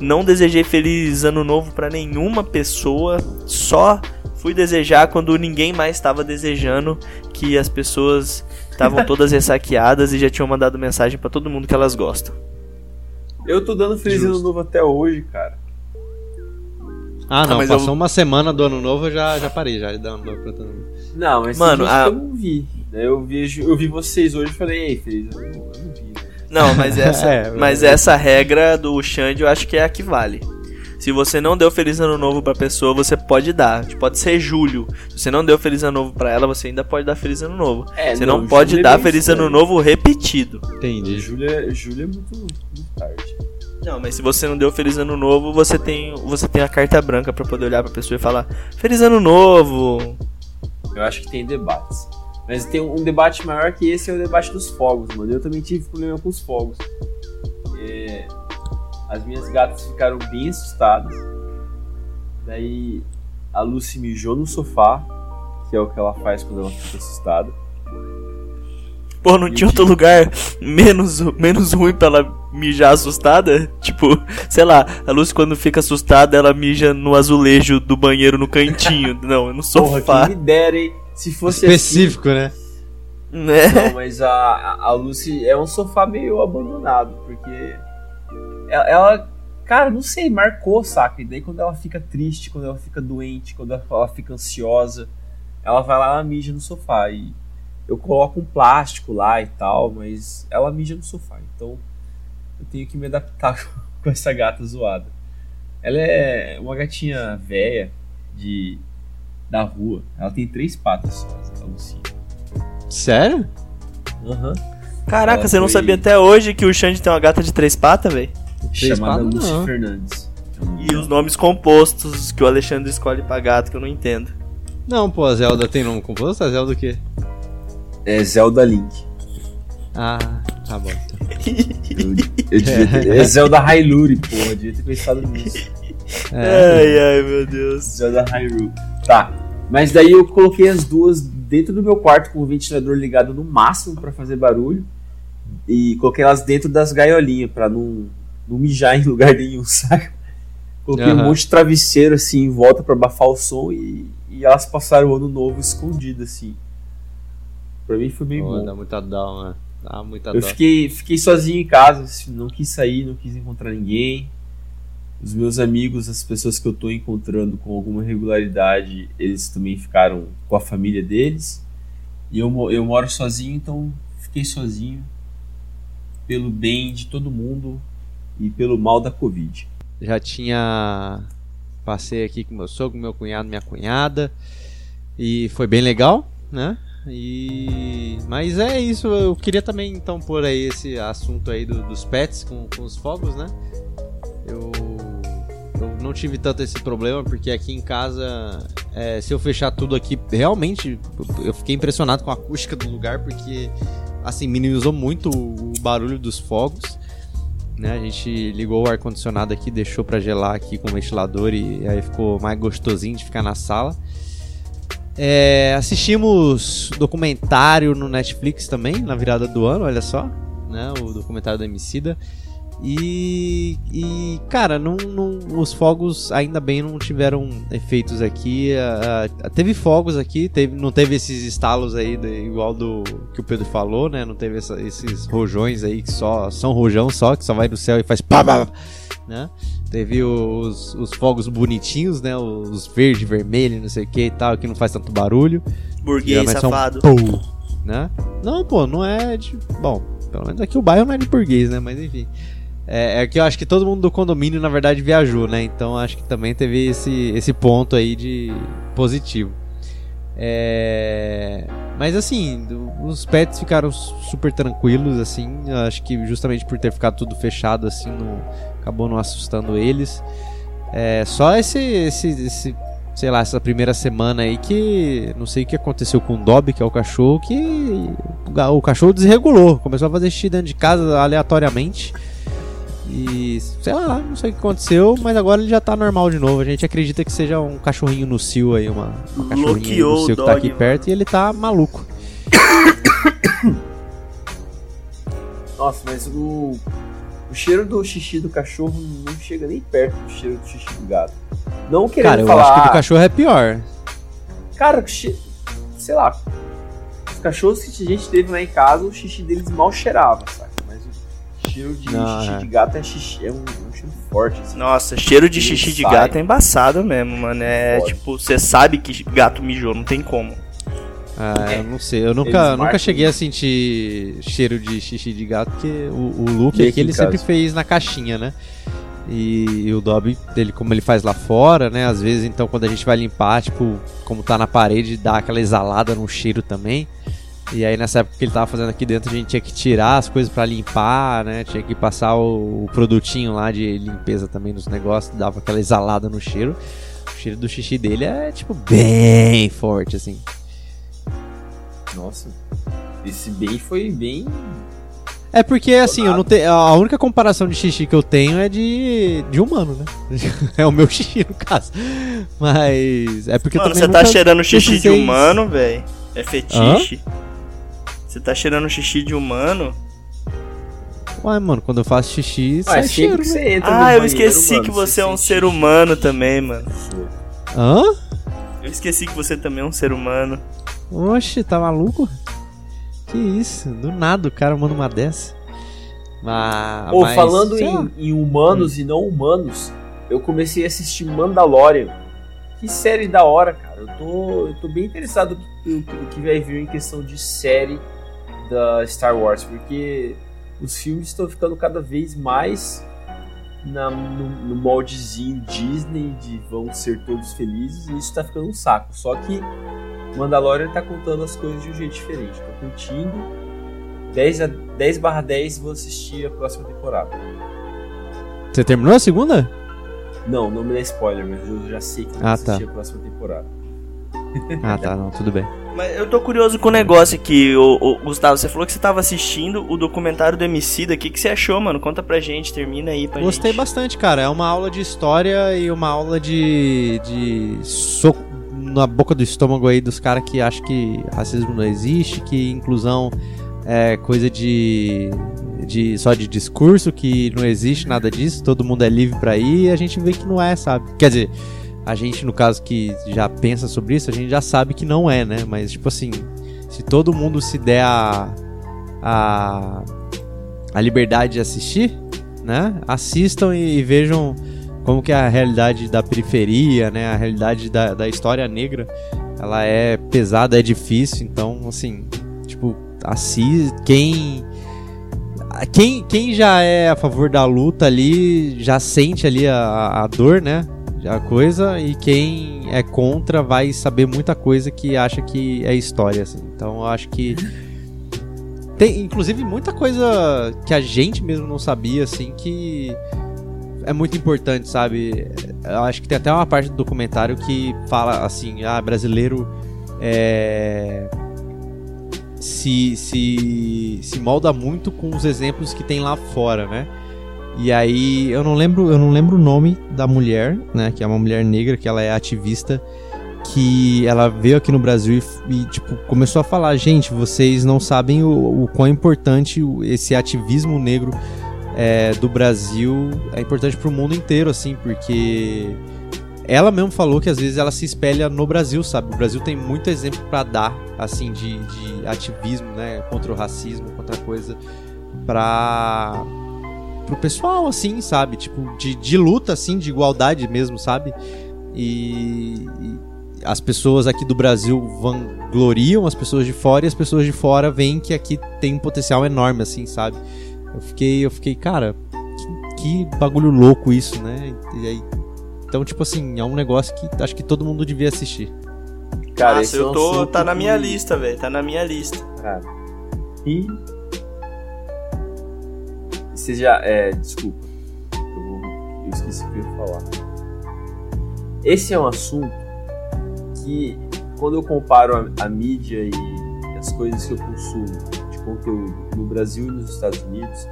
Não desejei feliz ano novo pra nenhuma pessoa. Só fui desejar quando ninguém mais estava desejando que as pessoas estavam todas ressaqueadas e já tinham mandado mensagem pra todo mundo que elas gostam. Eu tô dando feliz ano novo até hoje, cara. Ah, não, mas passou eu- uma semana do ano novo, eu já, já parei já de dar ano novo pra todo mundo. Não, mas Mano, a- eu não vi. né? Eu, vejo, eu vi vocês hoje e falei, ei, feliz ano novo. Eu não vi. né? Não, mas essa, É, mas é. essa regra do Xande eu acho que é a que vale. Se você não deu feliz ano novo pra pessoa, você pode dar. Pode ser julho. Se você não deu feliz ano novo pra ela, você ainda pode dar feliz ano novo. É, você não, não, pode julho é dar bem feliz ano novo repetido. Entendi. Júlia, Júlia é muito, muito tarde. Não, mas se você não deu feliz ano novo, você tem, você tem a carta branca pra poder olhar pra pessoa e falar: Feliz ano novo. Eu acho que tem debates. Mas tem um debate maior que esse é o debate dos fogos, mano. Eu também tive problema com os fogos. É, as minhas gatas ficaram bem assustadas. Daí a Lucy mijou no sofá, que é o que ela faz quando ela fica assustada. Pô, não tinha outro lugar menos, menos ruim pra ela mijar assustada? Tipo, sei lá, a Lucy quando fica assustada, ela mija no azulejo do banheiro no cantinho. Não, no Porra, sofá. quem me dera, hein? Se fosse Específico, né? Né? assim. Não, mas a, a- a Lucy é um sofá meio abandonado, porque ela, ela, cara, não sei, marcou, saca? E daí quando ela fica triste, quando ela fica doente, quando ela, ela fica ansiosa, ela vai lá e mija no sofá. E eu coloco um plástico lá e tal, mas ela mija no sofá. Então eu tenho que me adaptar com essa gata zoada. Ela é uma gatinha velha de da rua. Ela tem três patas só, a Lucy. Sério? Aham. Caraca, Ela você não foi- sabia até hoje que o Xande tem uma gata de três patas, velho? Três chamada não. Fernandes. E os nomes compostos que o Alexandre escolhe pra gato, que eu não entendo. Não, pô, a Zelda tem nome composto? A Zelda o quê? É Zelda Link. Ah, tá bom. então. Eu, eu devia é Zelda Hyrule, porra. Eu devia ter pensado nisso. É, Ai, ai, meu Deus. Zelda Hyrule. Tá. Mas daí eu coloquei as duas dentro do meu quarto com o ventilador ligado no máximo pra fazer barulho. E coloquei elas dentro das gaiolinhas pra não, não mijar em lugar nenhum, saca? Coloquei um Aham. monte de travesseiro assim em volta pra abafar o som e, e elas passaram o ano novo escondidas assim. Pra mim foi bem Pô, bom. dá muita dó, mano. Dá muita Eu dó. fiquei, fiquei sozinho em casa, assim, não quis sair, não quis encontrar ninguém. Os meus amigos, as pessoas que eu tô encontrando com alguma regularidade, eles também ficaram com a família deles. E eu, eu moro sozinho, então fiquei sozinho. Pelo bem de todo mundo. E pelo mal da Covid. Já tinha. Passei aqui com meu sogro, meu cunhado, minha cunhada. E foi bem legal, né? E. Mas é isso, eu queria também então pôr aí esse assunto aí do, dos pets com, com os fogos, né? Eu, eu não tive tanto esse problema, porque aqui em casa, é, se eu fechar tudo aqui, realmente eu fiquei impressionado com a acústica do lugar, porque assim, minimizou muito o barulho dos fogos. Né, a gente ligou o ar-condicionado aqui, deixou para gelar aqui com o ventilador e aí ficou mais gostosinho de ficar na sala. É, assistimos documentário no Netflix também, na virada do ano, olha só, né? O documentário da Emicida. E, e cara, não, não, os fogos ainda bem não tiveram efeitos aqui. Teve fogos aqui, teve, não teve esses estalos aí de, igual do que o Pedro falou, né? Não teve essa, esses rojões aí que só são rojão só, que só vai do céu e faz pá, pá, né? Teve os, os fogos bonitinhos, né? Os verde, vermelho, não sei o que e tal, que não faz tanto barulho. Burguês safado. Pum, né? Não, pô, não é de. Bom, pelo menos aqui o bairro não é de burguês, né? Mas enfim. É, é, que eu acho que todo mundo do condomínio, na verdade, viajou, né? Então acho que também teve esse, esse ponto aí de positivo. É... Mas assim, os pets ficaram super tranquilos, assim. Acho que justamente por ter ficado tudo fechado, assim, não, acabou não assustando eles. É, só esse, esse, esse, sei lá, essa primeira semana aí que não sei o que aconteceu com o Dobby, que é o cachorro, que o cachorro desregulou, começou a fazer xixi dentro de casa aleatoriamente. E sei lá, não sei o que aconteceu, mas agora ele já tá normal de novo. A gente acredita que seja um cachorrinho no cio aí, uma, uma cachorrinha no cio que tá aqui perto e ele tá maluco. Nossa, mas o, o cheiro do xixi do cachorro não chega nem perto do cheiro do xixi do gato. Não querendo Cara, eu falar... acho que o do cachorro é pior. Cara, sei lá. Os cachorros que a gente teve lá em casa, o xixi deles mal cheirava, sabe? Cheiro de não, xixi é. de gato é, xixi, é um, um, cheiro forte. Assim. Nossa, cheiro de xixi de gato é embaçado mesmo, mano. É tipo, você sabe que gato mijou, não tem como. Ah, é. eu não sei. Eu nunca, nunca cheguei a sentir cheiro de xixi de gato, porque o, o Luke aqui, aqui ele sempre fez na caixinha, né? E, e, o Dobby, ele, como ele faz lá fora, né? Às vezes, então, quando a gente vai limpar, tipo, como tá na parede, dá aquela exalada no cheiro também. E aí nessa época que ele tava fazendo aqui dentro, a gente tinha que tirar as coisas para limpar, né? Tinha que passar o, o, produtinho lá de limpeza também nos negócios, dava aquela exalada no cheiro. O cheiro do xixi dele é tipo bem forte assim. Nossa. Esse bem foi bem é porque, assim, eu não tenho. A única comparação de xixi que eu tenho é de, de humano, né? é o meu xixi, no caso. Mas. É porque Mano, também. Você tá cheirando xixi de humano, velho? É fetiche? Hã? Você tá cheirando xixi de humano? Ué, mano, quando eu faço xixi, Ué, sai cheiro, que você entra Ah, eu esqueci mano, que você é um ser humano também, mano. Hã? Eu esqueci que você também é um ser humano. Oxe, tá maluco? Que isso? Do nada o cara manda uma dessa. Mas, Ou falando em, em, humanos hum. e não humanos, eu comecei a assistir Mandalorian. Que série da hora, cara. Eu tô, eu tô bem interessado no que vai vir em questão de série da Star Wars, porque os filmes estão ficando cada vez mais na, no, no, moldezinho Disney de vão ser todos felizes e isso tá ficando um saco. Só que Mandalorian tá contando as coisas de um jeito diferente. Tô curtindo. 10, a, 10 barra 10 vou assistir a próxima temporada. Você terminou a segunda? Não, não me dá spoiler, mas eu já sei que vou ah, tá. assistir a próxima temporada. Ah, tá, não, tudo bem. Mas eu tô curioso com o negócio aqui, o, Gustavo. Você falou que você tava assistindo o documentário do Emicida. O que, que você achou, mano? Conta pra gente, termina aí pra Gostei gente. bastante, cara. É uma aula de história e uma aula de. de soco na boca do estômago aí dos caras que acham que racismo não existe, que inclusão é coisa de. De, só de discurso, que não existe nada disso, todo mundo é livre para ir, e a gente vê que não é, sabe? Quer dizer, a gente, no caso, que já pensa sobre isso, a gente já sabe que não é, né? Mas, tipo assim, se todo mundo se der a, a, a liberdade de assistir, né? Assistam e, e vejam como que a realidade da periferia, né? A realidade da, da história negra, ela é pesada, é difícil, então, assim, tipo, assiste, quem quem, quem já é a favor da luta ali já sente ali a, a dor, né? A coisa, e quem é contra vai saber muita coisa que acha que é história, assim. Então eu acho que. Tem, inclusive, muita coisa que a gente mesmo não sabia, assim, que é muito importante, sabe? Eu acho que tem até uma parte do documentário que fala assim, ah, brasileiro é se, se, se molda muito com os exemplos que tem lá fora, né? E aí eu não lembro, eu não lembro o nome da mulher, né, que é uma mulher negra, que ela é ativista, que ela veio aqui no Brasil e, e tipo começou a falar, gente, vocês não sabem o, o quão importante esse ativismo negro é, do Brasil é importante para o mundo inteiro, assim, porque ela mesmo falou que às vezes ela se espelha no Brasil, sabe? O Brasil tem muito exemplo para dar, assim, de, de ativismo, né? Contra o racismo, contra a coisa, pra pro pessoal, assim, sabe? Tipo, de, de luta, assim, de igualdade mesmo, sabe? E, e as pessoas aqui do Brasil vangloriam as pessoas de fora e as pessoas de fora veem que aqui tem um potencial enorme, assim, sabe? Eu fiquei, eu fiquei, cara, que, que bagulho louco isso, né? E aí então, tipo assim, é um negócio que acho que todo mundo devia assistir. Cara, Nossa, eu tô. É tá na minha lista, velho. Tá na minha lista. Cara. E. Você já. É, desculpa. Eu, eu esqueci o que eu ia falar. Esse é um assunto que, quando eu comparo a, a mídia e as coisas que eu consumo de conteúdo no Brasil e nos Estados Unidos,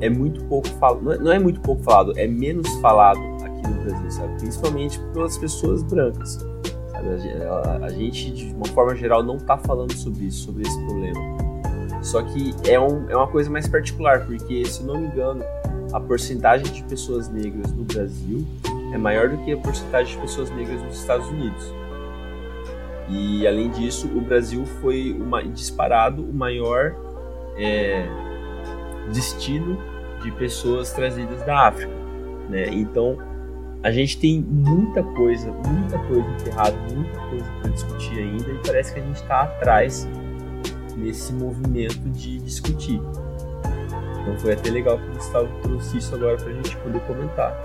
é muito pouco falado. Não, é, não é muito pouco falado, é menos falado no Brasil, sabe? Principalmente pelas pessoas brancas. Sabe? A, a, gente, de uma forma geral, não tá falando sobre isso, sobre esse problema. Só que é, um, é uma coisa mais particular, porque, se não me engano, a porcentagem de pessoas negras no Brasil é maior do que a porcentagem de pessoas negras nos Estados Unidos. E, além disso, o Brasil foi uma, disparado o maior é, destino de pessoas trazidas da África. Né? Então, a gente tem muita coisa, muita coisa enterrada, muita coisa para discutir ainda e parece que a gente está atrás nesse movimento de discutir. Então foi até legal que o Gustavo trouxe isso agora para a gente poder comentar,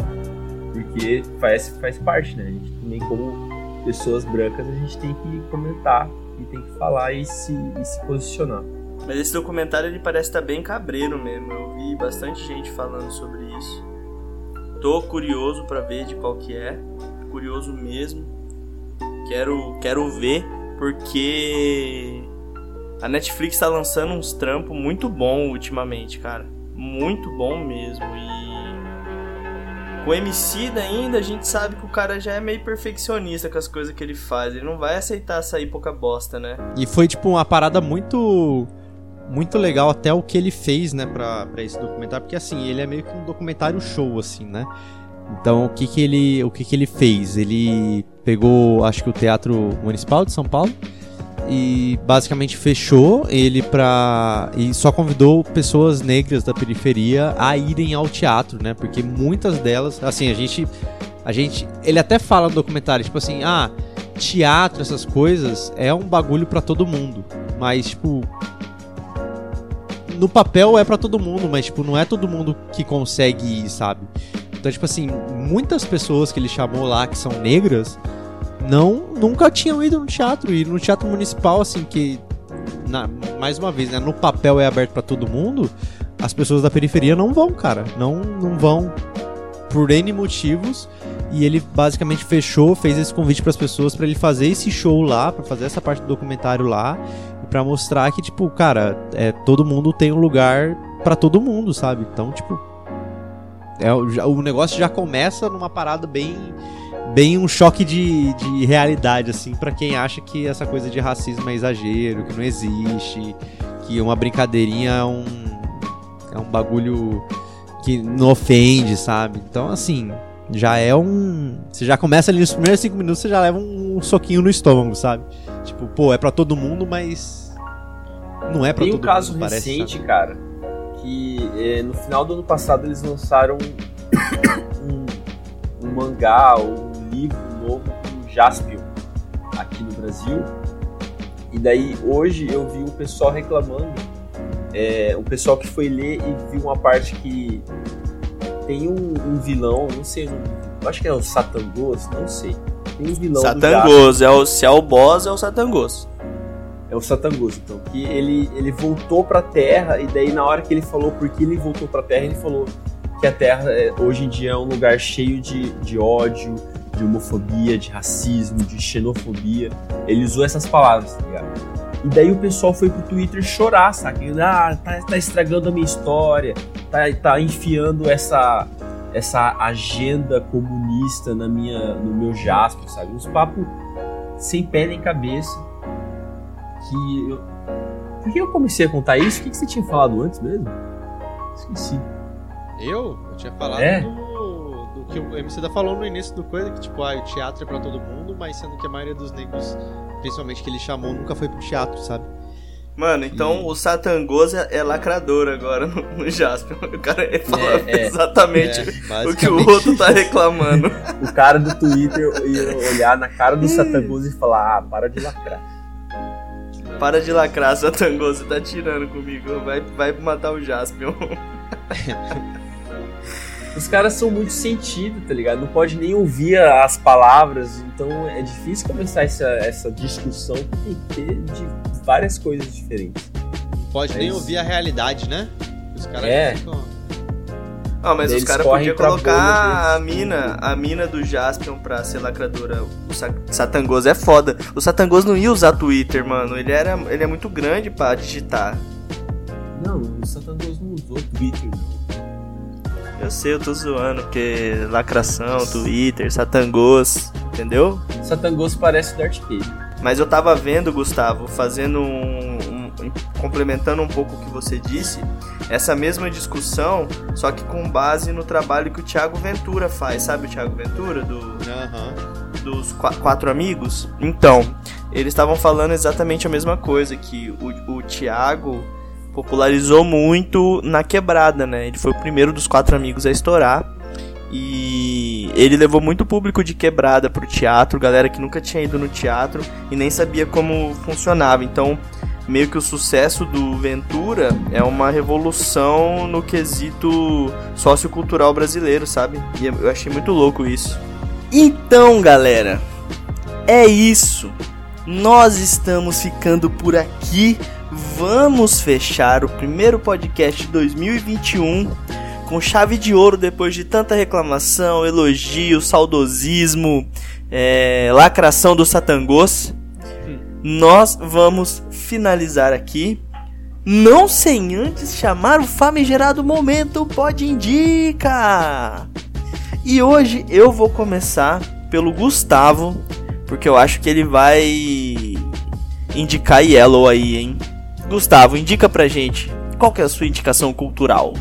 porque faz, faz parte, né? A gente também, como pessoas brancas, a gente tem que comentar e tem que falar e se, e se posicionar. Mas esse documentário ele parece estar tá bem cabreiro mesmo. Eu vi bastante gente falando sobre isso. Tô curioso para ver de qual que é. Curioso mesmo. Quero, quero ver porque a Netflix tá lançando uns trampos muito bom ultimamente, cara. Muito bom mesmo. E com o MC ainda, a gente sabe que o cara já é meio perfeccionista com as coisas que ele faz. Ele não vai aceitar sair pouca bosta, né? E foi tipo uma parada muito muito legal até o que ele fez, né, pra, pra esse documentário, porque assim, ele é meio que um documentário show, assim, né? Então, o que que ele, o que que ele fez? Ele pegou, acho que o Teatro Municipal de São Paulo e basicamente fechou ele pra. e só convidou pessoas negras da periferia a irem ao teatro, né? Porque muitas delas, assim, a gente. A gente. Ele até fala no documentário, tipo assim, ah, teatro, essas coisas, é um bagulho para todo mundo. Mas, tipo, no papel é para todo mundo, mas tipo, não é todo mundo que consegue ir, sabe? Então, tipo assim, muitas pessoas que ele chamou lá que são negras não nunca tinham ido no teatro e no teatro municipal assim que na, mais uma vez, né, no papel é aberto para todo mundo, as pessoas da periferia não vão, cara. Não não vão por N motivos. E ele basicamente fechou, fez esse convite para as pessoas para ele fazer esse show lá, para fazer essa parte do documentário lá para mostrar que, tipo, cara, é, todo mundo tem um lugar para todo mundo, sabe? Então, tipo, é, o negócio já começa numa parada bem bem um choque de, de realidade, assim, para quem acha que essa coisa de racismo é exagero, que não existe, que uma brincadeirinha é um, é um bagulho que não ofende, sabe? Então, assim, já é um. Você já começa ali nos primeiros cinco minutos, você já leva um soquinho no estômago, sabe? Tipo, pô, é para todo mundo, mas não é pra Tem um caso mundo, recente, parece, cara, que é, no final do ano passado eles lançaram um, um mangá ou um livro novo do Jaspion aqui no Brasil. E daí hoje eu vi o pessoal reclamando é, o pessoal que foi ler e viu uma parte que tem um, um vilão, não sei, eu acho que é o Satangos, não sei. Tem um vilão Satangos, é o, se é o boss, é o Satangos. É o Satangos, então. Que ele, ele voltou pra Terra, e daí na hora que ele falou por que ele voltou pra Terra, ele falou que a Terra é, hoje em dia é um lugar cheio de, de ódio, de homofobia, de racismo, de xenofobia. Ele usou essas palavras, tá ligado? E daí o pessoal foi pro Twitter chorar, sabe? Ah, tá, tá estragando a minha história, tá, tá enfiando essa, essa agenda comunista na minha, no meu Jasper, sabe? Uns papos sem pé nem cabeça. Que eu... Por que eu comecei a contar isso? O que, que você tinha falado antes mesmo? Esqueci. Eu? Eu tinha falado É? do que o MC da falou no início do coisa, que tipo, ah, o teatro é pra todo mundo, mas sendo que a maioria dos negros, principalmente que ele chamou, nunca foi pro teatro, sabe? Mano, então o Satangos é, é lacrador agora no, no Jasper. O cara ele fala É, é. exatamente É, o que o outro tá reclamando. O cara do Twitter ia olhar na cara do Satangos e falar: Ah, para de lacrar. Para de lacrar, Satangos, você tá tirando comigo. Vai, vai matar o Jasper. Os caras são muito sentido, tá ligado? Não pode nem ouvir as palavras, então é difícil começar essa, essa discussão que tem que ter de várias coisas diferentes. Não pode É nem ouvir a realidade, né? Os caras É. ficam. Ah, mas Eles os caras correm podiam colocar a mina, a mina do Jaspion pra ser lacradora. O Sa- Satangos é foda. O Satangos não ia usar Twitter, mano. Ele, era, ele é muito grande pra digitar. Não, o Satangos não usou Twitter, não. Eu sei, eu tô zoando, porque lacração, Twitter, Satangos, entendeu? Satangos parece Darth Vader. Mas eu tava vendo, Gustavo, fazendo um, um- complementando um pouco o que você disse, essa mesma discussão, só que com base no trabalho que o Thiago Ventura faz, sabe o Thiago Ventura do Aham. dos qua- quatro amigos? Então, eles estavam falando exatamente a mesma coisa, que o, o Thiago popularizou muito na quebrada, né? Ele foi o primeiro dos quatro amigos a estourar. E ele levou muito público de quebrada pro teatro, galera que nunca tinha ido no teatro e nem sabia como funcionava. Então, meio que o sucesso do Ventura é uma revolução no quesito sociocultural brasileiro, sabe? E eu achei muito louco isso. Então, galera, é isso. Nós estamos ficando por aqui. Vamos fechar o primeiro podcast de 2021 com chave de ouro depois de tanta reclamação, elogio, saudosismo, é, lacração do Satangos. Nós vamos finalizar aqui. Não sem antes chamar o famigerado momento Pode Indica! E hoje eu vou começar pelo Gustavo, porque eu acho que ele vai indicar Yellow aí, hein? Gustavo, indica pra gente qual que é a sua indicação cultural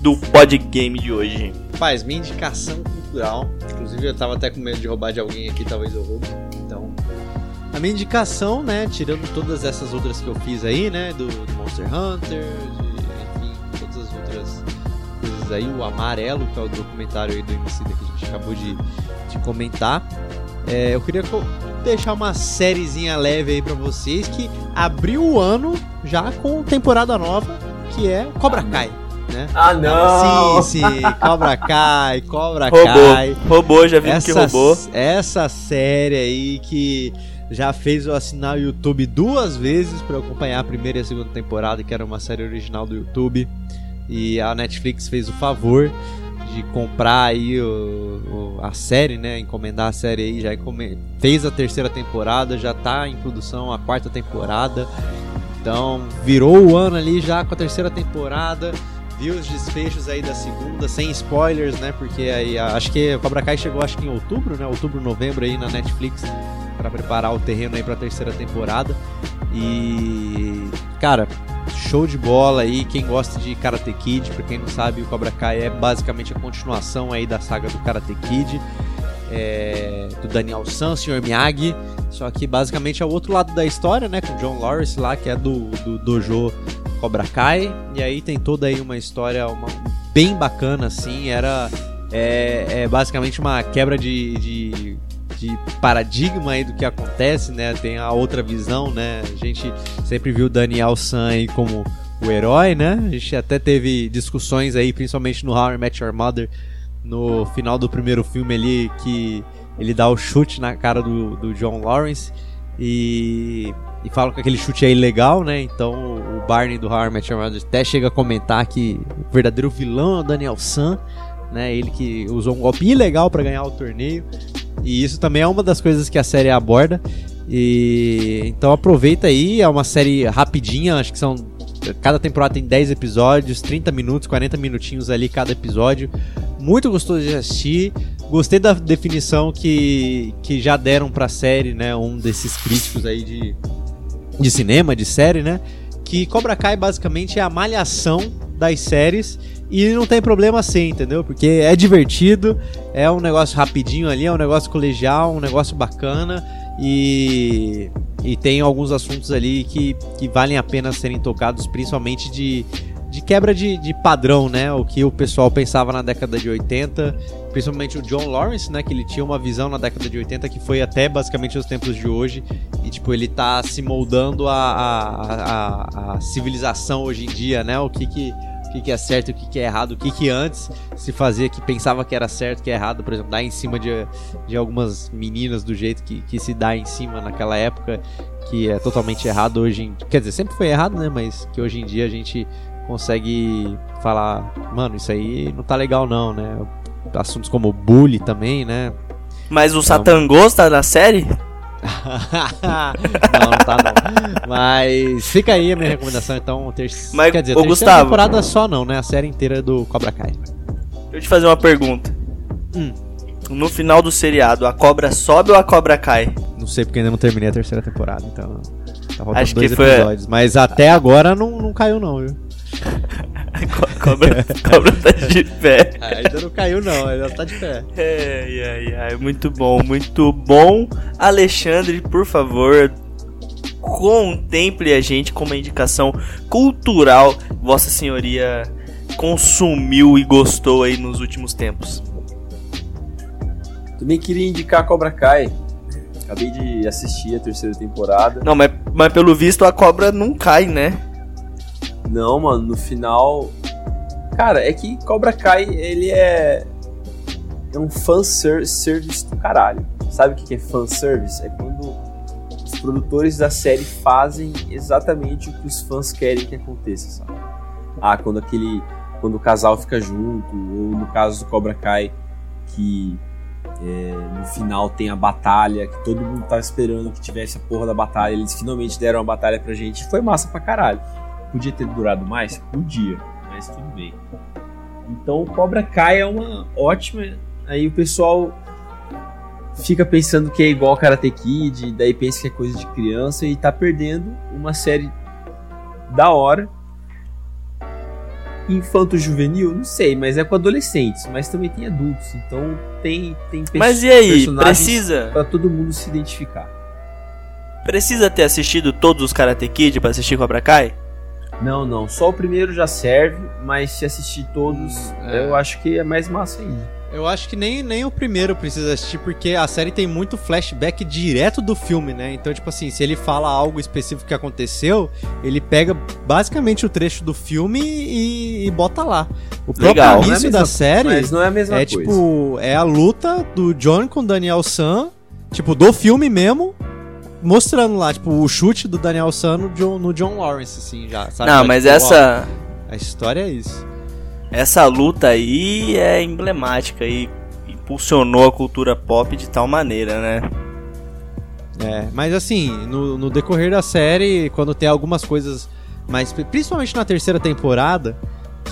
do pod game de hoje. Rapaz, minha indicação cultural. Inclusive, eu tava até com medo de roubar de alguém aqui, talvez eu roube. Então. A minha indicação, né? Tirando todas essas outras que eu fiz aí, né? Do, do Monster Hunter, de, enfim, todas as outras coisas aí. O Amarelo, que é o documentário aí do MC que a gente acabou de, de comentar. É, eu queria co- deixar uma sériezinha leve aí pra vocês que abriu o ano já com temporada nova, que é Cobra Kai, né? Ah, não! Sim, sim, Cobra Kai, Cobra Roubou, Kai. roubou, já que Essa, roubou. essa série aí que já fez eu assinar o YouTube duas vezes pra eu acompanhar a primeira e a segunda temporada, que era uma série original do YouTube. E a Netflix fez o favor de comprar aí o, o- a série, né? Encomendar a série aí, já fez a terceira temporada, já tá em produção a quarta temporada. Então, virou o ano ali já com a terceira temporada. Vi os desfechos aí da segunda, sem spoilers, né? Porque aí a- acho que Cobra Kai chegou acho que em outubro, né? Outubro, novembro aí na Netflix para preparar o terreno aí pra terceira temporada. E cara, show de bola aí. Quem gosta de Karate Kid, pra quem não sabe, o Cobra Kai é basicamente a continuação aí da saga do Karate Kid. é, do Daniel San, Sr. Miyagi. Só que basicamente é o outro lado da história, né? Com John Lawrence lá, que é do, do dojo Cobra Kai. E aí tem toda aí uma história uma- bem bacana, assim. Era é, é basicamente uma quebra de, de, de paradigma aí do que acontece, né? Tem a outra visão, né? A gente sempre viu Daniel San aí como o herói, né? A gente até teve discussões aí, principalmente no How I Met Your Mother, no final do primeiro filme ali, que ele dá o chute na cara do, do John Lawrence e, e que aquele chute é ilegal, né? Então o Barney do How I Met Your Mother até chega a comentar que o verdadeiro vilão é o Daniel San, né? Ele que usou um golpe ilegal para ganhar o torneio. E isso também é uma das coisas que a série aborda. E então aproveita aí, é uma série rapidinha, acho que são cada temporada tem 10 episódios, 30 minutos, 40 minutinhos ali cada episódio. Muito gostoso de assistir. Gostei da definição que, que já deram pra série, né? Um desses críticos aí de, de cinema, de série, né? Que Cobra Kai basicamente é a malhação das séries e não tem problema assim, entendeu? Porque é divertido, é um negócio rapidinho ali, é um negócio colegial, um negócio bacana e, e tem alguns assuntos ali que, que valem a pena serem tocados, principalmente de, de quebra de, de padrão, né? O que o pessoal pensava na década de 80, principalmente o John Lawrence, né? Que ele tinha uma visão na década de 80 que foi até basicamente os tempos de hoje. E, tipo, ele tá se moldando a, a, a, a civilização hoje em dia, né? O que que que, que é certo e o que, que é errado, o que, que antes se fazia que pensava que era certo, que é errado, por exemplo, dar em cima de, de algumas meninas do jeito que, que se dá em cima naquela época, que é totalmente errado hoje em, Quer dizer, sempre foi errado, né? Mas que hoje em dia a gente consegue falar, mano, isso aí não tá legal não, né? Assuntos como bullying também, né? Mas o Satangos tá na série? Não, não tá não. Mas fica aí a minha recomendação, então. Ter... Mas, Quer dizer, ô, terceira Gustavo. temporada só não, né? A série inteira do Cobra Kai. Deixa eu te fazer uma pergunta. Hum. No final do seriado, a cobra sobe ou a cobra cai? Não sei porque ainda não terminei a terceira temporada, então. Tá faltando Acho que dois foi- episódios. Mas até agora não, não caiu, não, viu? A cobra, a cobra tá de pé. ainda não caiu, não, ainda tá de pé. Ai, ai, ai, muito bom, muito bom. Alexandre, por favor, contemple a gente com uma indicação cultural Vossa Senhoria consumiu e gostou aí nos últimos tempos. Também queria indicar Cobra Kai. Acabei de assistir a terceira temporada. Não, mas, mas pelo visto a cobra não cai, né? Não, mano, no final. Cara, é que Cobra Kai, ele é. É um fanservice do caralho. Sabe o que é fanservice? É quando os produtores da série fazem exatamente o que os fãs querem que aconteça, sabe? Ah, quando aquele. Quando o casal fica junto, ou no caso do Cobra Kai, que é, no final tem a batalha, que todo mundo tava esperando que tivesse a porra da batalha, eles finalmente deram a batalha pra gente. Foi massa pra caralho. Podia ter durado mais? Podia, mas tudo bem. Então o Cobra Kai é uma ótima. Aí o pessoal fica pensando que é igual Karate Kid, daí pensa que é coisa de criança e tá perdendo uma série da hora. Infanto juvenil, não sei, mas é com adolescentes, mas também tem adultos, então tem tem Mas e aí, precisa pra todo mundo se identificar. precisa ter assistido todos os Karate Kid pra assistir Cobra Kai? Não, não. Só o primeiro já serve, mas se assistir todos, é. eu acho que é mais massa ainda. Eu acho que nem, nem o primeiro precisa assistir, porque a série tem muito flashback direto do filme, né? Então, tipo assim, se ele fala algo específico que aconteceu, ele pega basicamente o trecho do filme e, e bota lá. O próprio Legal. É início mesma- da série Mas não é a mesma é coisa. tipo, é a luta do John com o Daniel San, tipo, do filme mesmo, mostrando lá, tipo, o chute do Daniel San no John, no John Lawrence, assim, já, sabe? Não, Já, mas tipo, ó, essa a história é isso. essa luta aí é emblemática e impulsionou a cultura pop de tal maneira, né? É, mas assim, no, no decorrer da série, quando tem algumas coisas mais. Principalmente na terceira temporada,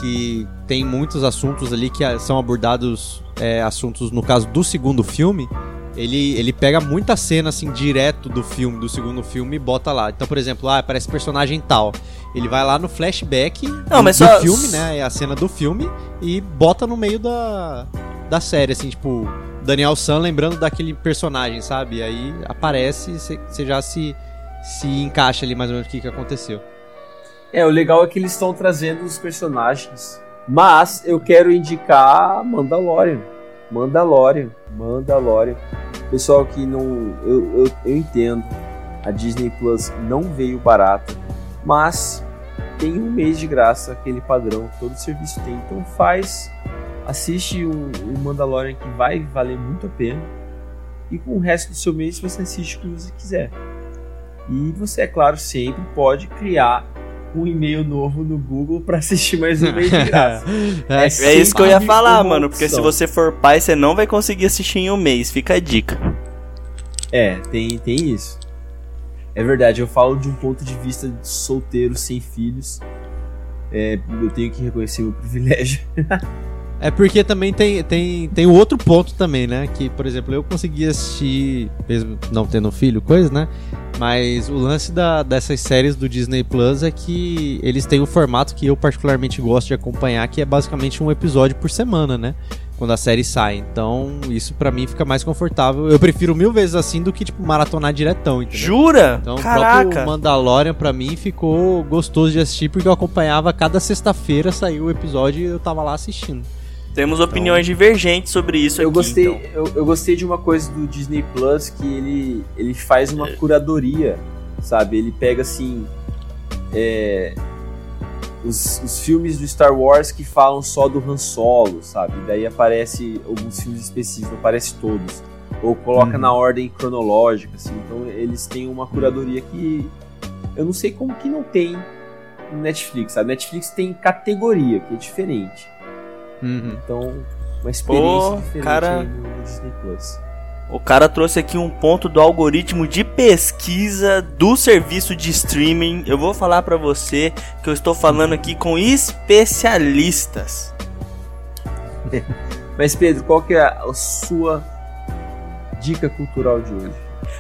que tem muitos assuntos ali que são abordados, é, assuntos no caso do segundo filme. Ele, ele pega muita cena assim direto do filme, do segundo filme e bota lá. Então, por exemplo, ah, aparece personagem tal. Ele vai lá no flashback Não, do, mas do só- filme, né? É a cena do filme e bota no meio da, da série, assim, tipo, Daniel San lembrando daquele personagem, sabe? E aí aparece e você já se, se encaixa ali mais ou menos o que, que aconteceu. É, o legal é que eles estão trazendo os personagens. Mas eu quero indicar Mandalorian. Mandalorian. Mandalorian. Pessoal que não. Eu, eu, eu entendo. A Disney Plus não veio barata. Mas tem um mês de graça, aquele padrão todo serviço tem. Então faz, assiste o, o Mandalorian que vai valer muito a pena. E com o resto do seu mês você assiste o que você quiser. E você, é claro, sempre pode criar um e-mail novo no Google para assistir mais um mês de graça. é, é, isso que eu ia falar, mano. Porque se você for pai, você não vai conseguir assistir em um mês. Fica a dica. É, tem, tem isso. É verdade, eu falo de um ponto de vista de solteiro sem filhos. É, eu tenho que reconhecer o privilégio. É porque também tem, tem, tem outro ponto também, né? Que, por exemplo, eu consegui assistir, mesmo não tendo filho, coisa, né? Mas o lance da, dessas séries do Disney Plus é que eles têm um formato que eu particularmente gosto de acompanhar, que é basicamente um episódio por semana, né? Quando a série sai. Então, isso para mim fica mais confortável. Eu prefiro mil vezes assim do que, tipo, maratonar diretão, entendeu? Jura? Então, Caraca. o próprio Mandalorian pra mim ficou gostoso de assistir, porque eu acompanhava cada sexta-feira, saiu o episódio e eu tava lá assistindo. Temos opiniões então, divergentes sobre isso eu aqui, Gostei, então. eu, eu, gostei de uma coisa do Disney Plus que ele, ele faz uma é. curadoria, sabe? Ele pega assim. É, os, os, filmes do Star Wars que falam só do Han Solo, sabe? Daí aparece alguns filmes específicos, não aparece todos. Ou coloca uhum. na ordem cronológica, assim. Então eles têm uma curadoria que eu não sei como que não tem no Netflix. A Netflix tem categoria, que é diferente. Uhum. Então, uma experiência Pô, diferente cara... no Disney Plus. O cara trouxe aqui um ponto do algoritmo de pesquisa do serviço de streaming. Eu vou falar para você que eu estou falando aqui com especialistas. Mas Pedro, qual que é a sua dica cultural de hoje?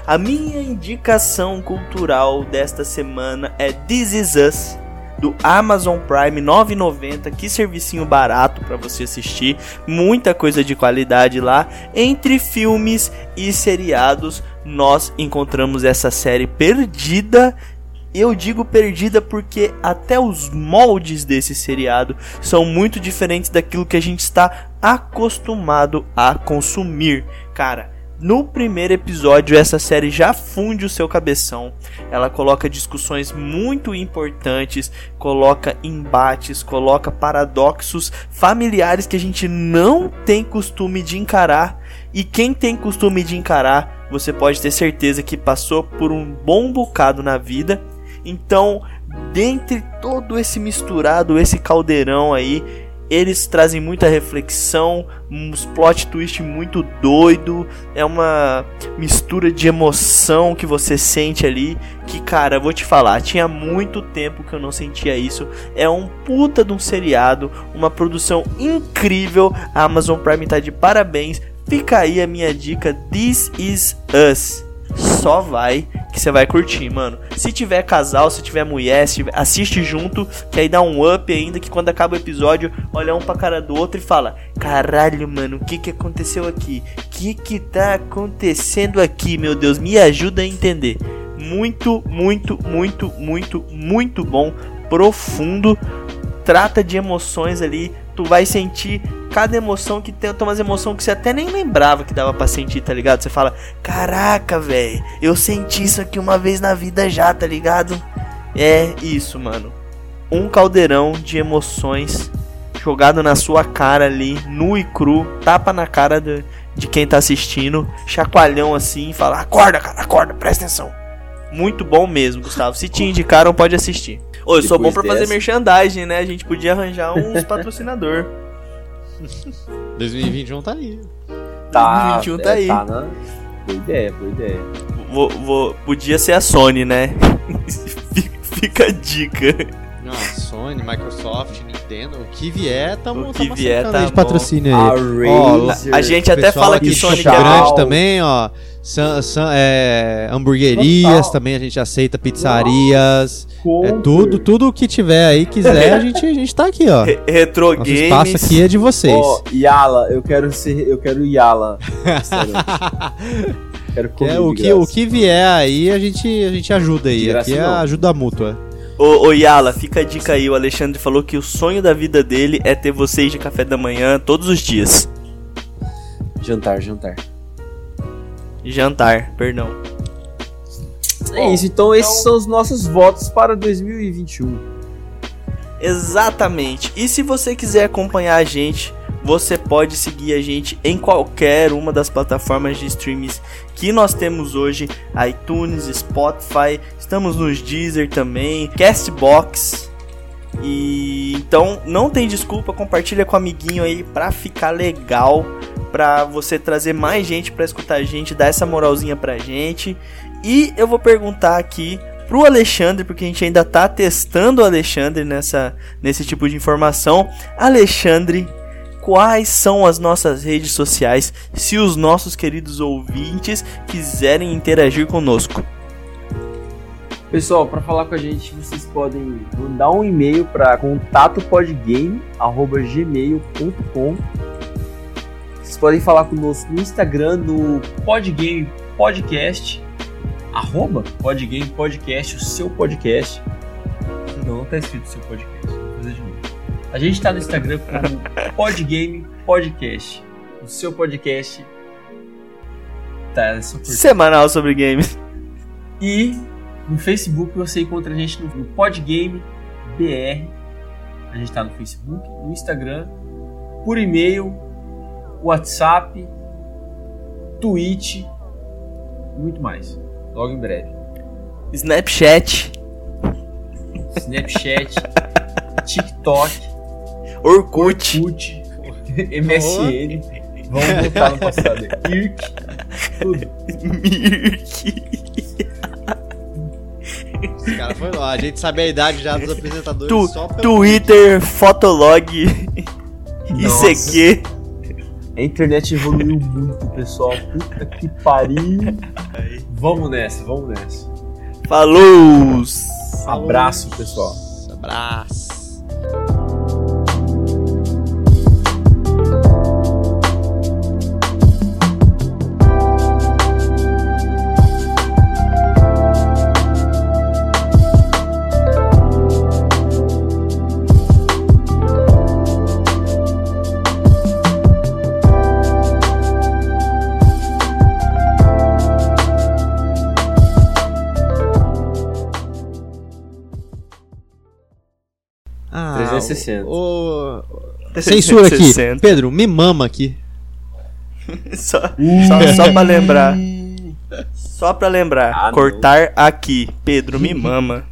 A minha indicação cultural desta semana é This Is Us do Amazon Prime 9,90, que servicinho barato para você assistir, muita coisa de qualidade lá. Entre filmes e seriados, nós encontramos essa série perdida eu digo perdida porque até os moldes desse seriado são muito diferentes daquilo que a gente está acostumado a consumir. Cara, no primeiro episódio, essa série já funde o seu cabeção. Ela coloca discussões muito importantes, coloca embates, coloca paradoxos familiares que a gente não tem costume de encarar. E quem tem costume de encarar, você pode ter certeza que passou por um bom bocado na vida. Então, dentre todo esse misturado, esse caldeirão aí, eles trazem muita reflexão, uns plot twist muito doido, é uma mistura de emoção que você sente ali, que cara, vou te falar, tinha muito tempo que eu não sentia isso. É um puta de um seriado, uma produção incrível. A Amazon Prime tá de parabéns. Fica aí a minha dica, This Is Us só vai que você vai curtir, mano. Se tiver casal, se tiver mulher, se tiver, assiste junto, que aí dá um up ainda, que quando acaba o episódio, olha um pra cara do outro e fala: Caralho, mano, o que que aconteceu aqui? O que que tá acontecendo aqui, meu Deus? Me ajuda a entender. Muito, muito, muito, muito, muito bom, profundo, trata de emoções ali, tu vai sentir cada emoção que tem, tem umas emoções que você até nem lembrava que dava pra sentir, tá ligado? Você fala, caraca, velho, eu senti isso aqui uma vez na vida já, tá ligado? É isso, mano. Um caldeirão de emoções jogado na sua cara ali, nu e cru, tapa na cara de, de quem tá assistindo, chacoalhão assim, fala: acorda, cara, acorda, presta atenção. Muito bom mesmo, Gustavo. Se te indicaram, pode assistir. Ô, eu sou bom pra dessa... fazer merchandising, né? A gente podia arranjar uns patrocinador. 2021 tá aí. Tá, 2021 tá é, aí. Tá na... Boa ideia, boa ideia. Vou, vou, podia ser a Sony, né? Fica a dica. Não, Sony, Microsoft, Nintendo, o que vier, tamo, o que tamo vier, tá de patrocínio aí. Ó, a gente até fala que Sony é grande também, ó. San, san, é, hamburguerias Total. também a gente aceita, pizzarias. É tudo, tudo que tiver aí, quiser, a gente, a gente tá aqui, ó. Retro Nosso Games. espaço aqui é de vocês. Ó, oh, Yala, eu quero ser, eu quero Yala. quero comer é, o que o que vier aí, a gente a gente ajuda aí. Aqui é ajuda mútua. Ô, ô Yala, fica a dica aí. O Alexandre falou que o sonho da vida dele é ter vocês de café da manhã todos os dias. Jantar, jantar. Jantar, perdão. É isso, então esses então... são os nossos votos para 2021. Exatamente. E se você quiser acompanhar a gente, você pode seguir a gente em qualquer uma das plataformas de streams que nós temos hoje, iTunes, Spotify, estamos nos Deezer também, Castbox. E então não tem desculpa, compartilha com o amiguinho aí pra ficar legal, pra você trazer mais gente pra escutar a gente, dar essa moralzinha pra gente. E eu vou perguntar aqui pro Alexandre, porque a gente ainda tá testando o Alexandre nessa, nesse tipo de informação. Alexandre, quais são as nossas redes sociais se os nossos queridos ouvintes quiserem interagir conosco? Pessoal, para falar com a gente, vocês podem mandar um e-mail para contatopodgame@gmail.com. Vocês podem falar conosco no Instagram no Podgame Podcast, arroba Podgame Podcast, o seu podcast. Não, não tá escrito seu podcast, vou fazer de novo. A gente tá no Instagram como Podgame Podcast, o seu podcast. Tá, é super... Semanal sobre games. E no Facebook você encontra a gente no, no Podgame BR. A gente está no Facebook, no Instagram, por e-mail, WhatsApp, Twitch e muito mais. Logo em breve. Snapchat, Snapchat, TikTok, Orkut. Orkut, MSN. Vamos voltar no passado. Irk, tudo. Mirk. Esse cara foi lá. A gente sabe a idade já dos apresentadores Tu- só pelo... Twitter, Fotolog, Nossa. ICQ. A internet evoluiu muito, pessoal. Puta que pariu. Vamos nessa, vamos nessa. Falou! Abraço, pessoal. Abraço. 360. o- o- Censura aqui. 360. Pedro, me mama aqui. Só, só, só pra lembrar. Só pra lembrar. Ah, não. cortar aqui. Pedro me mama.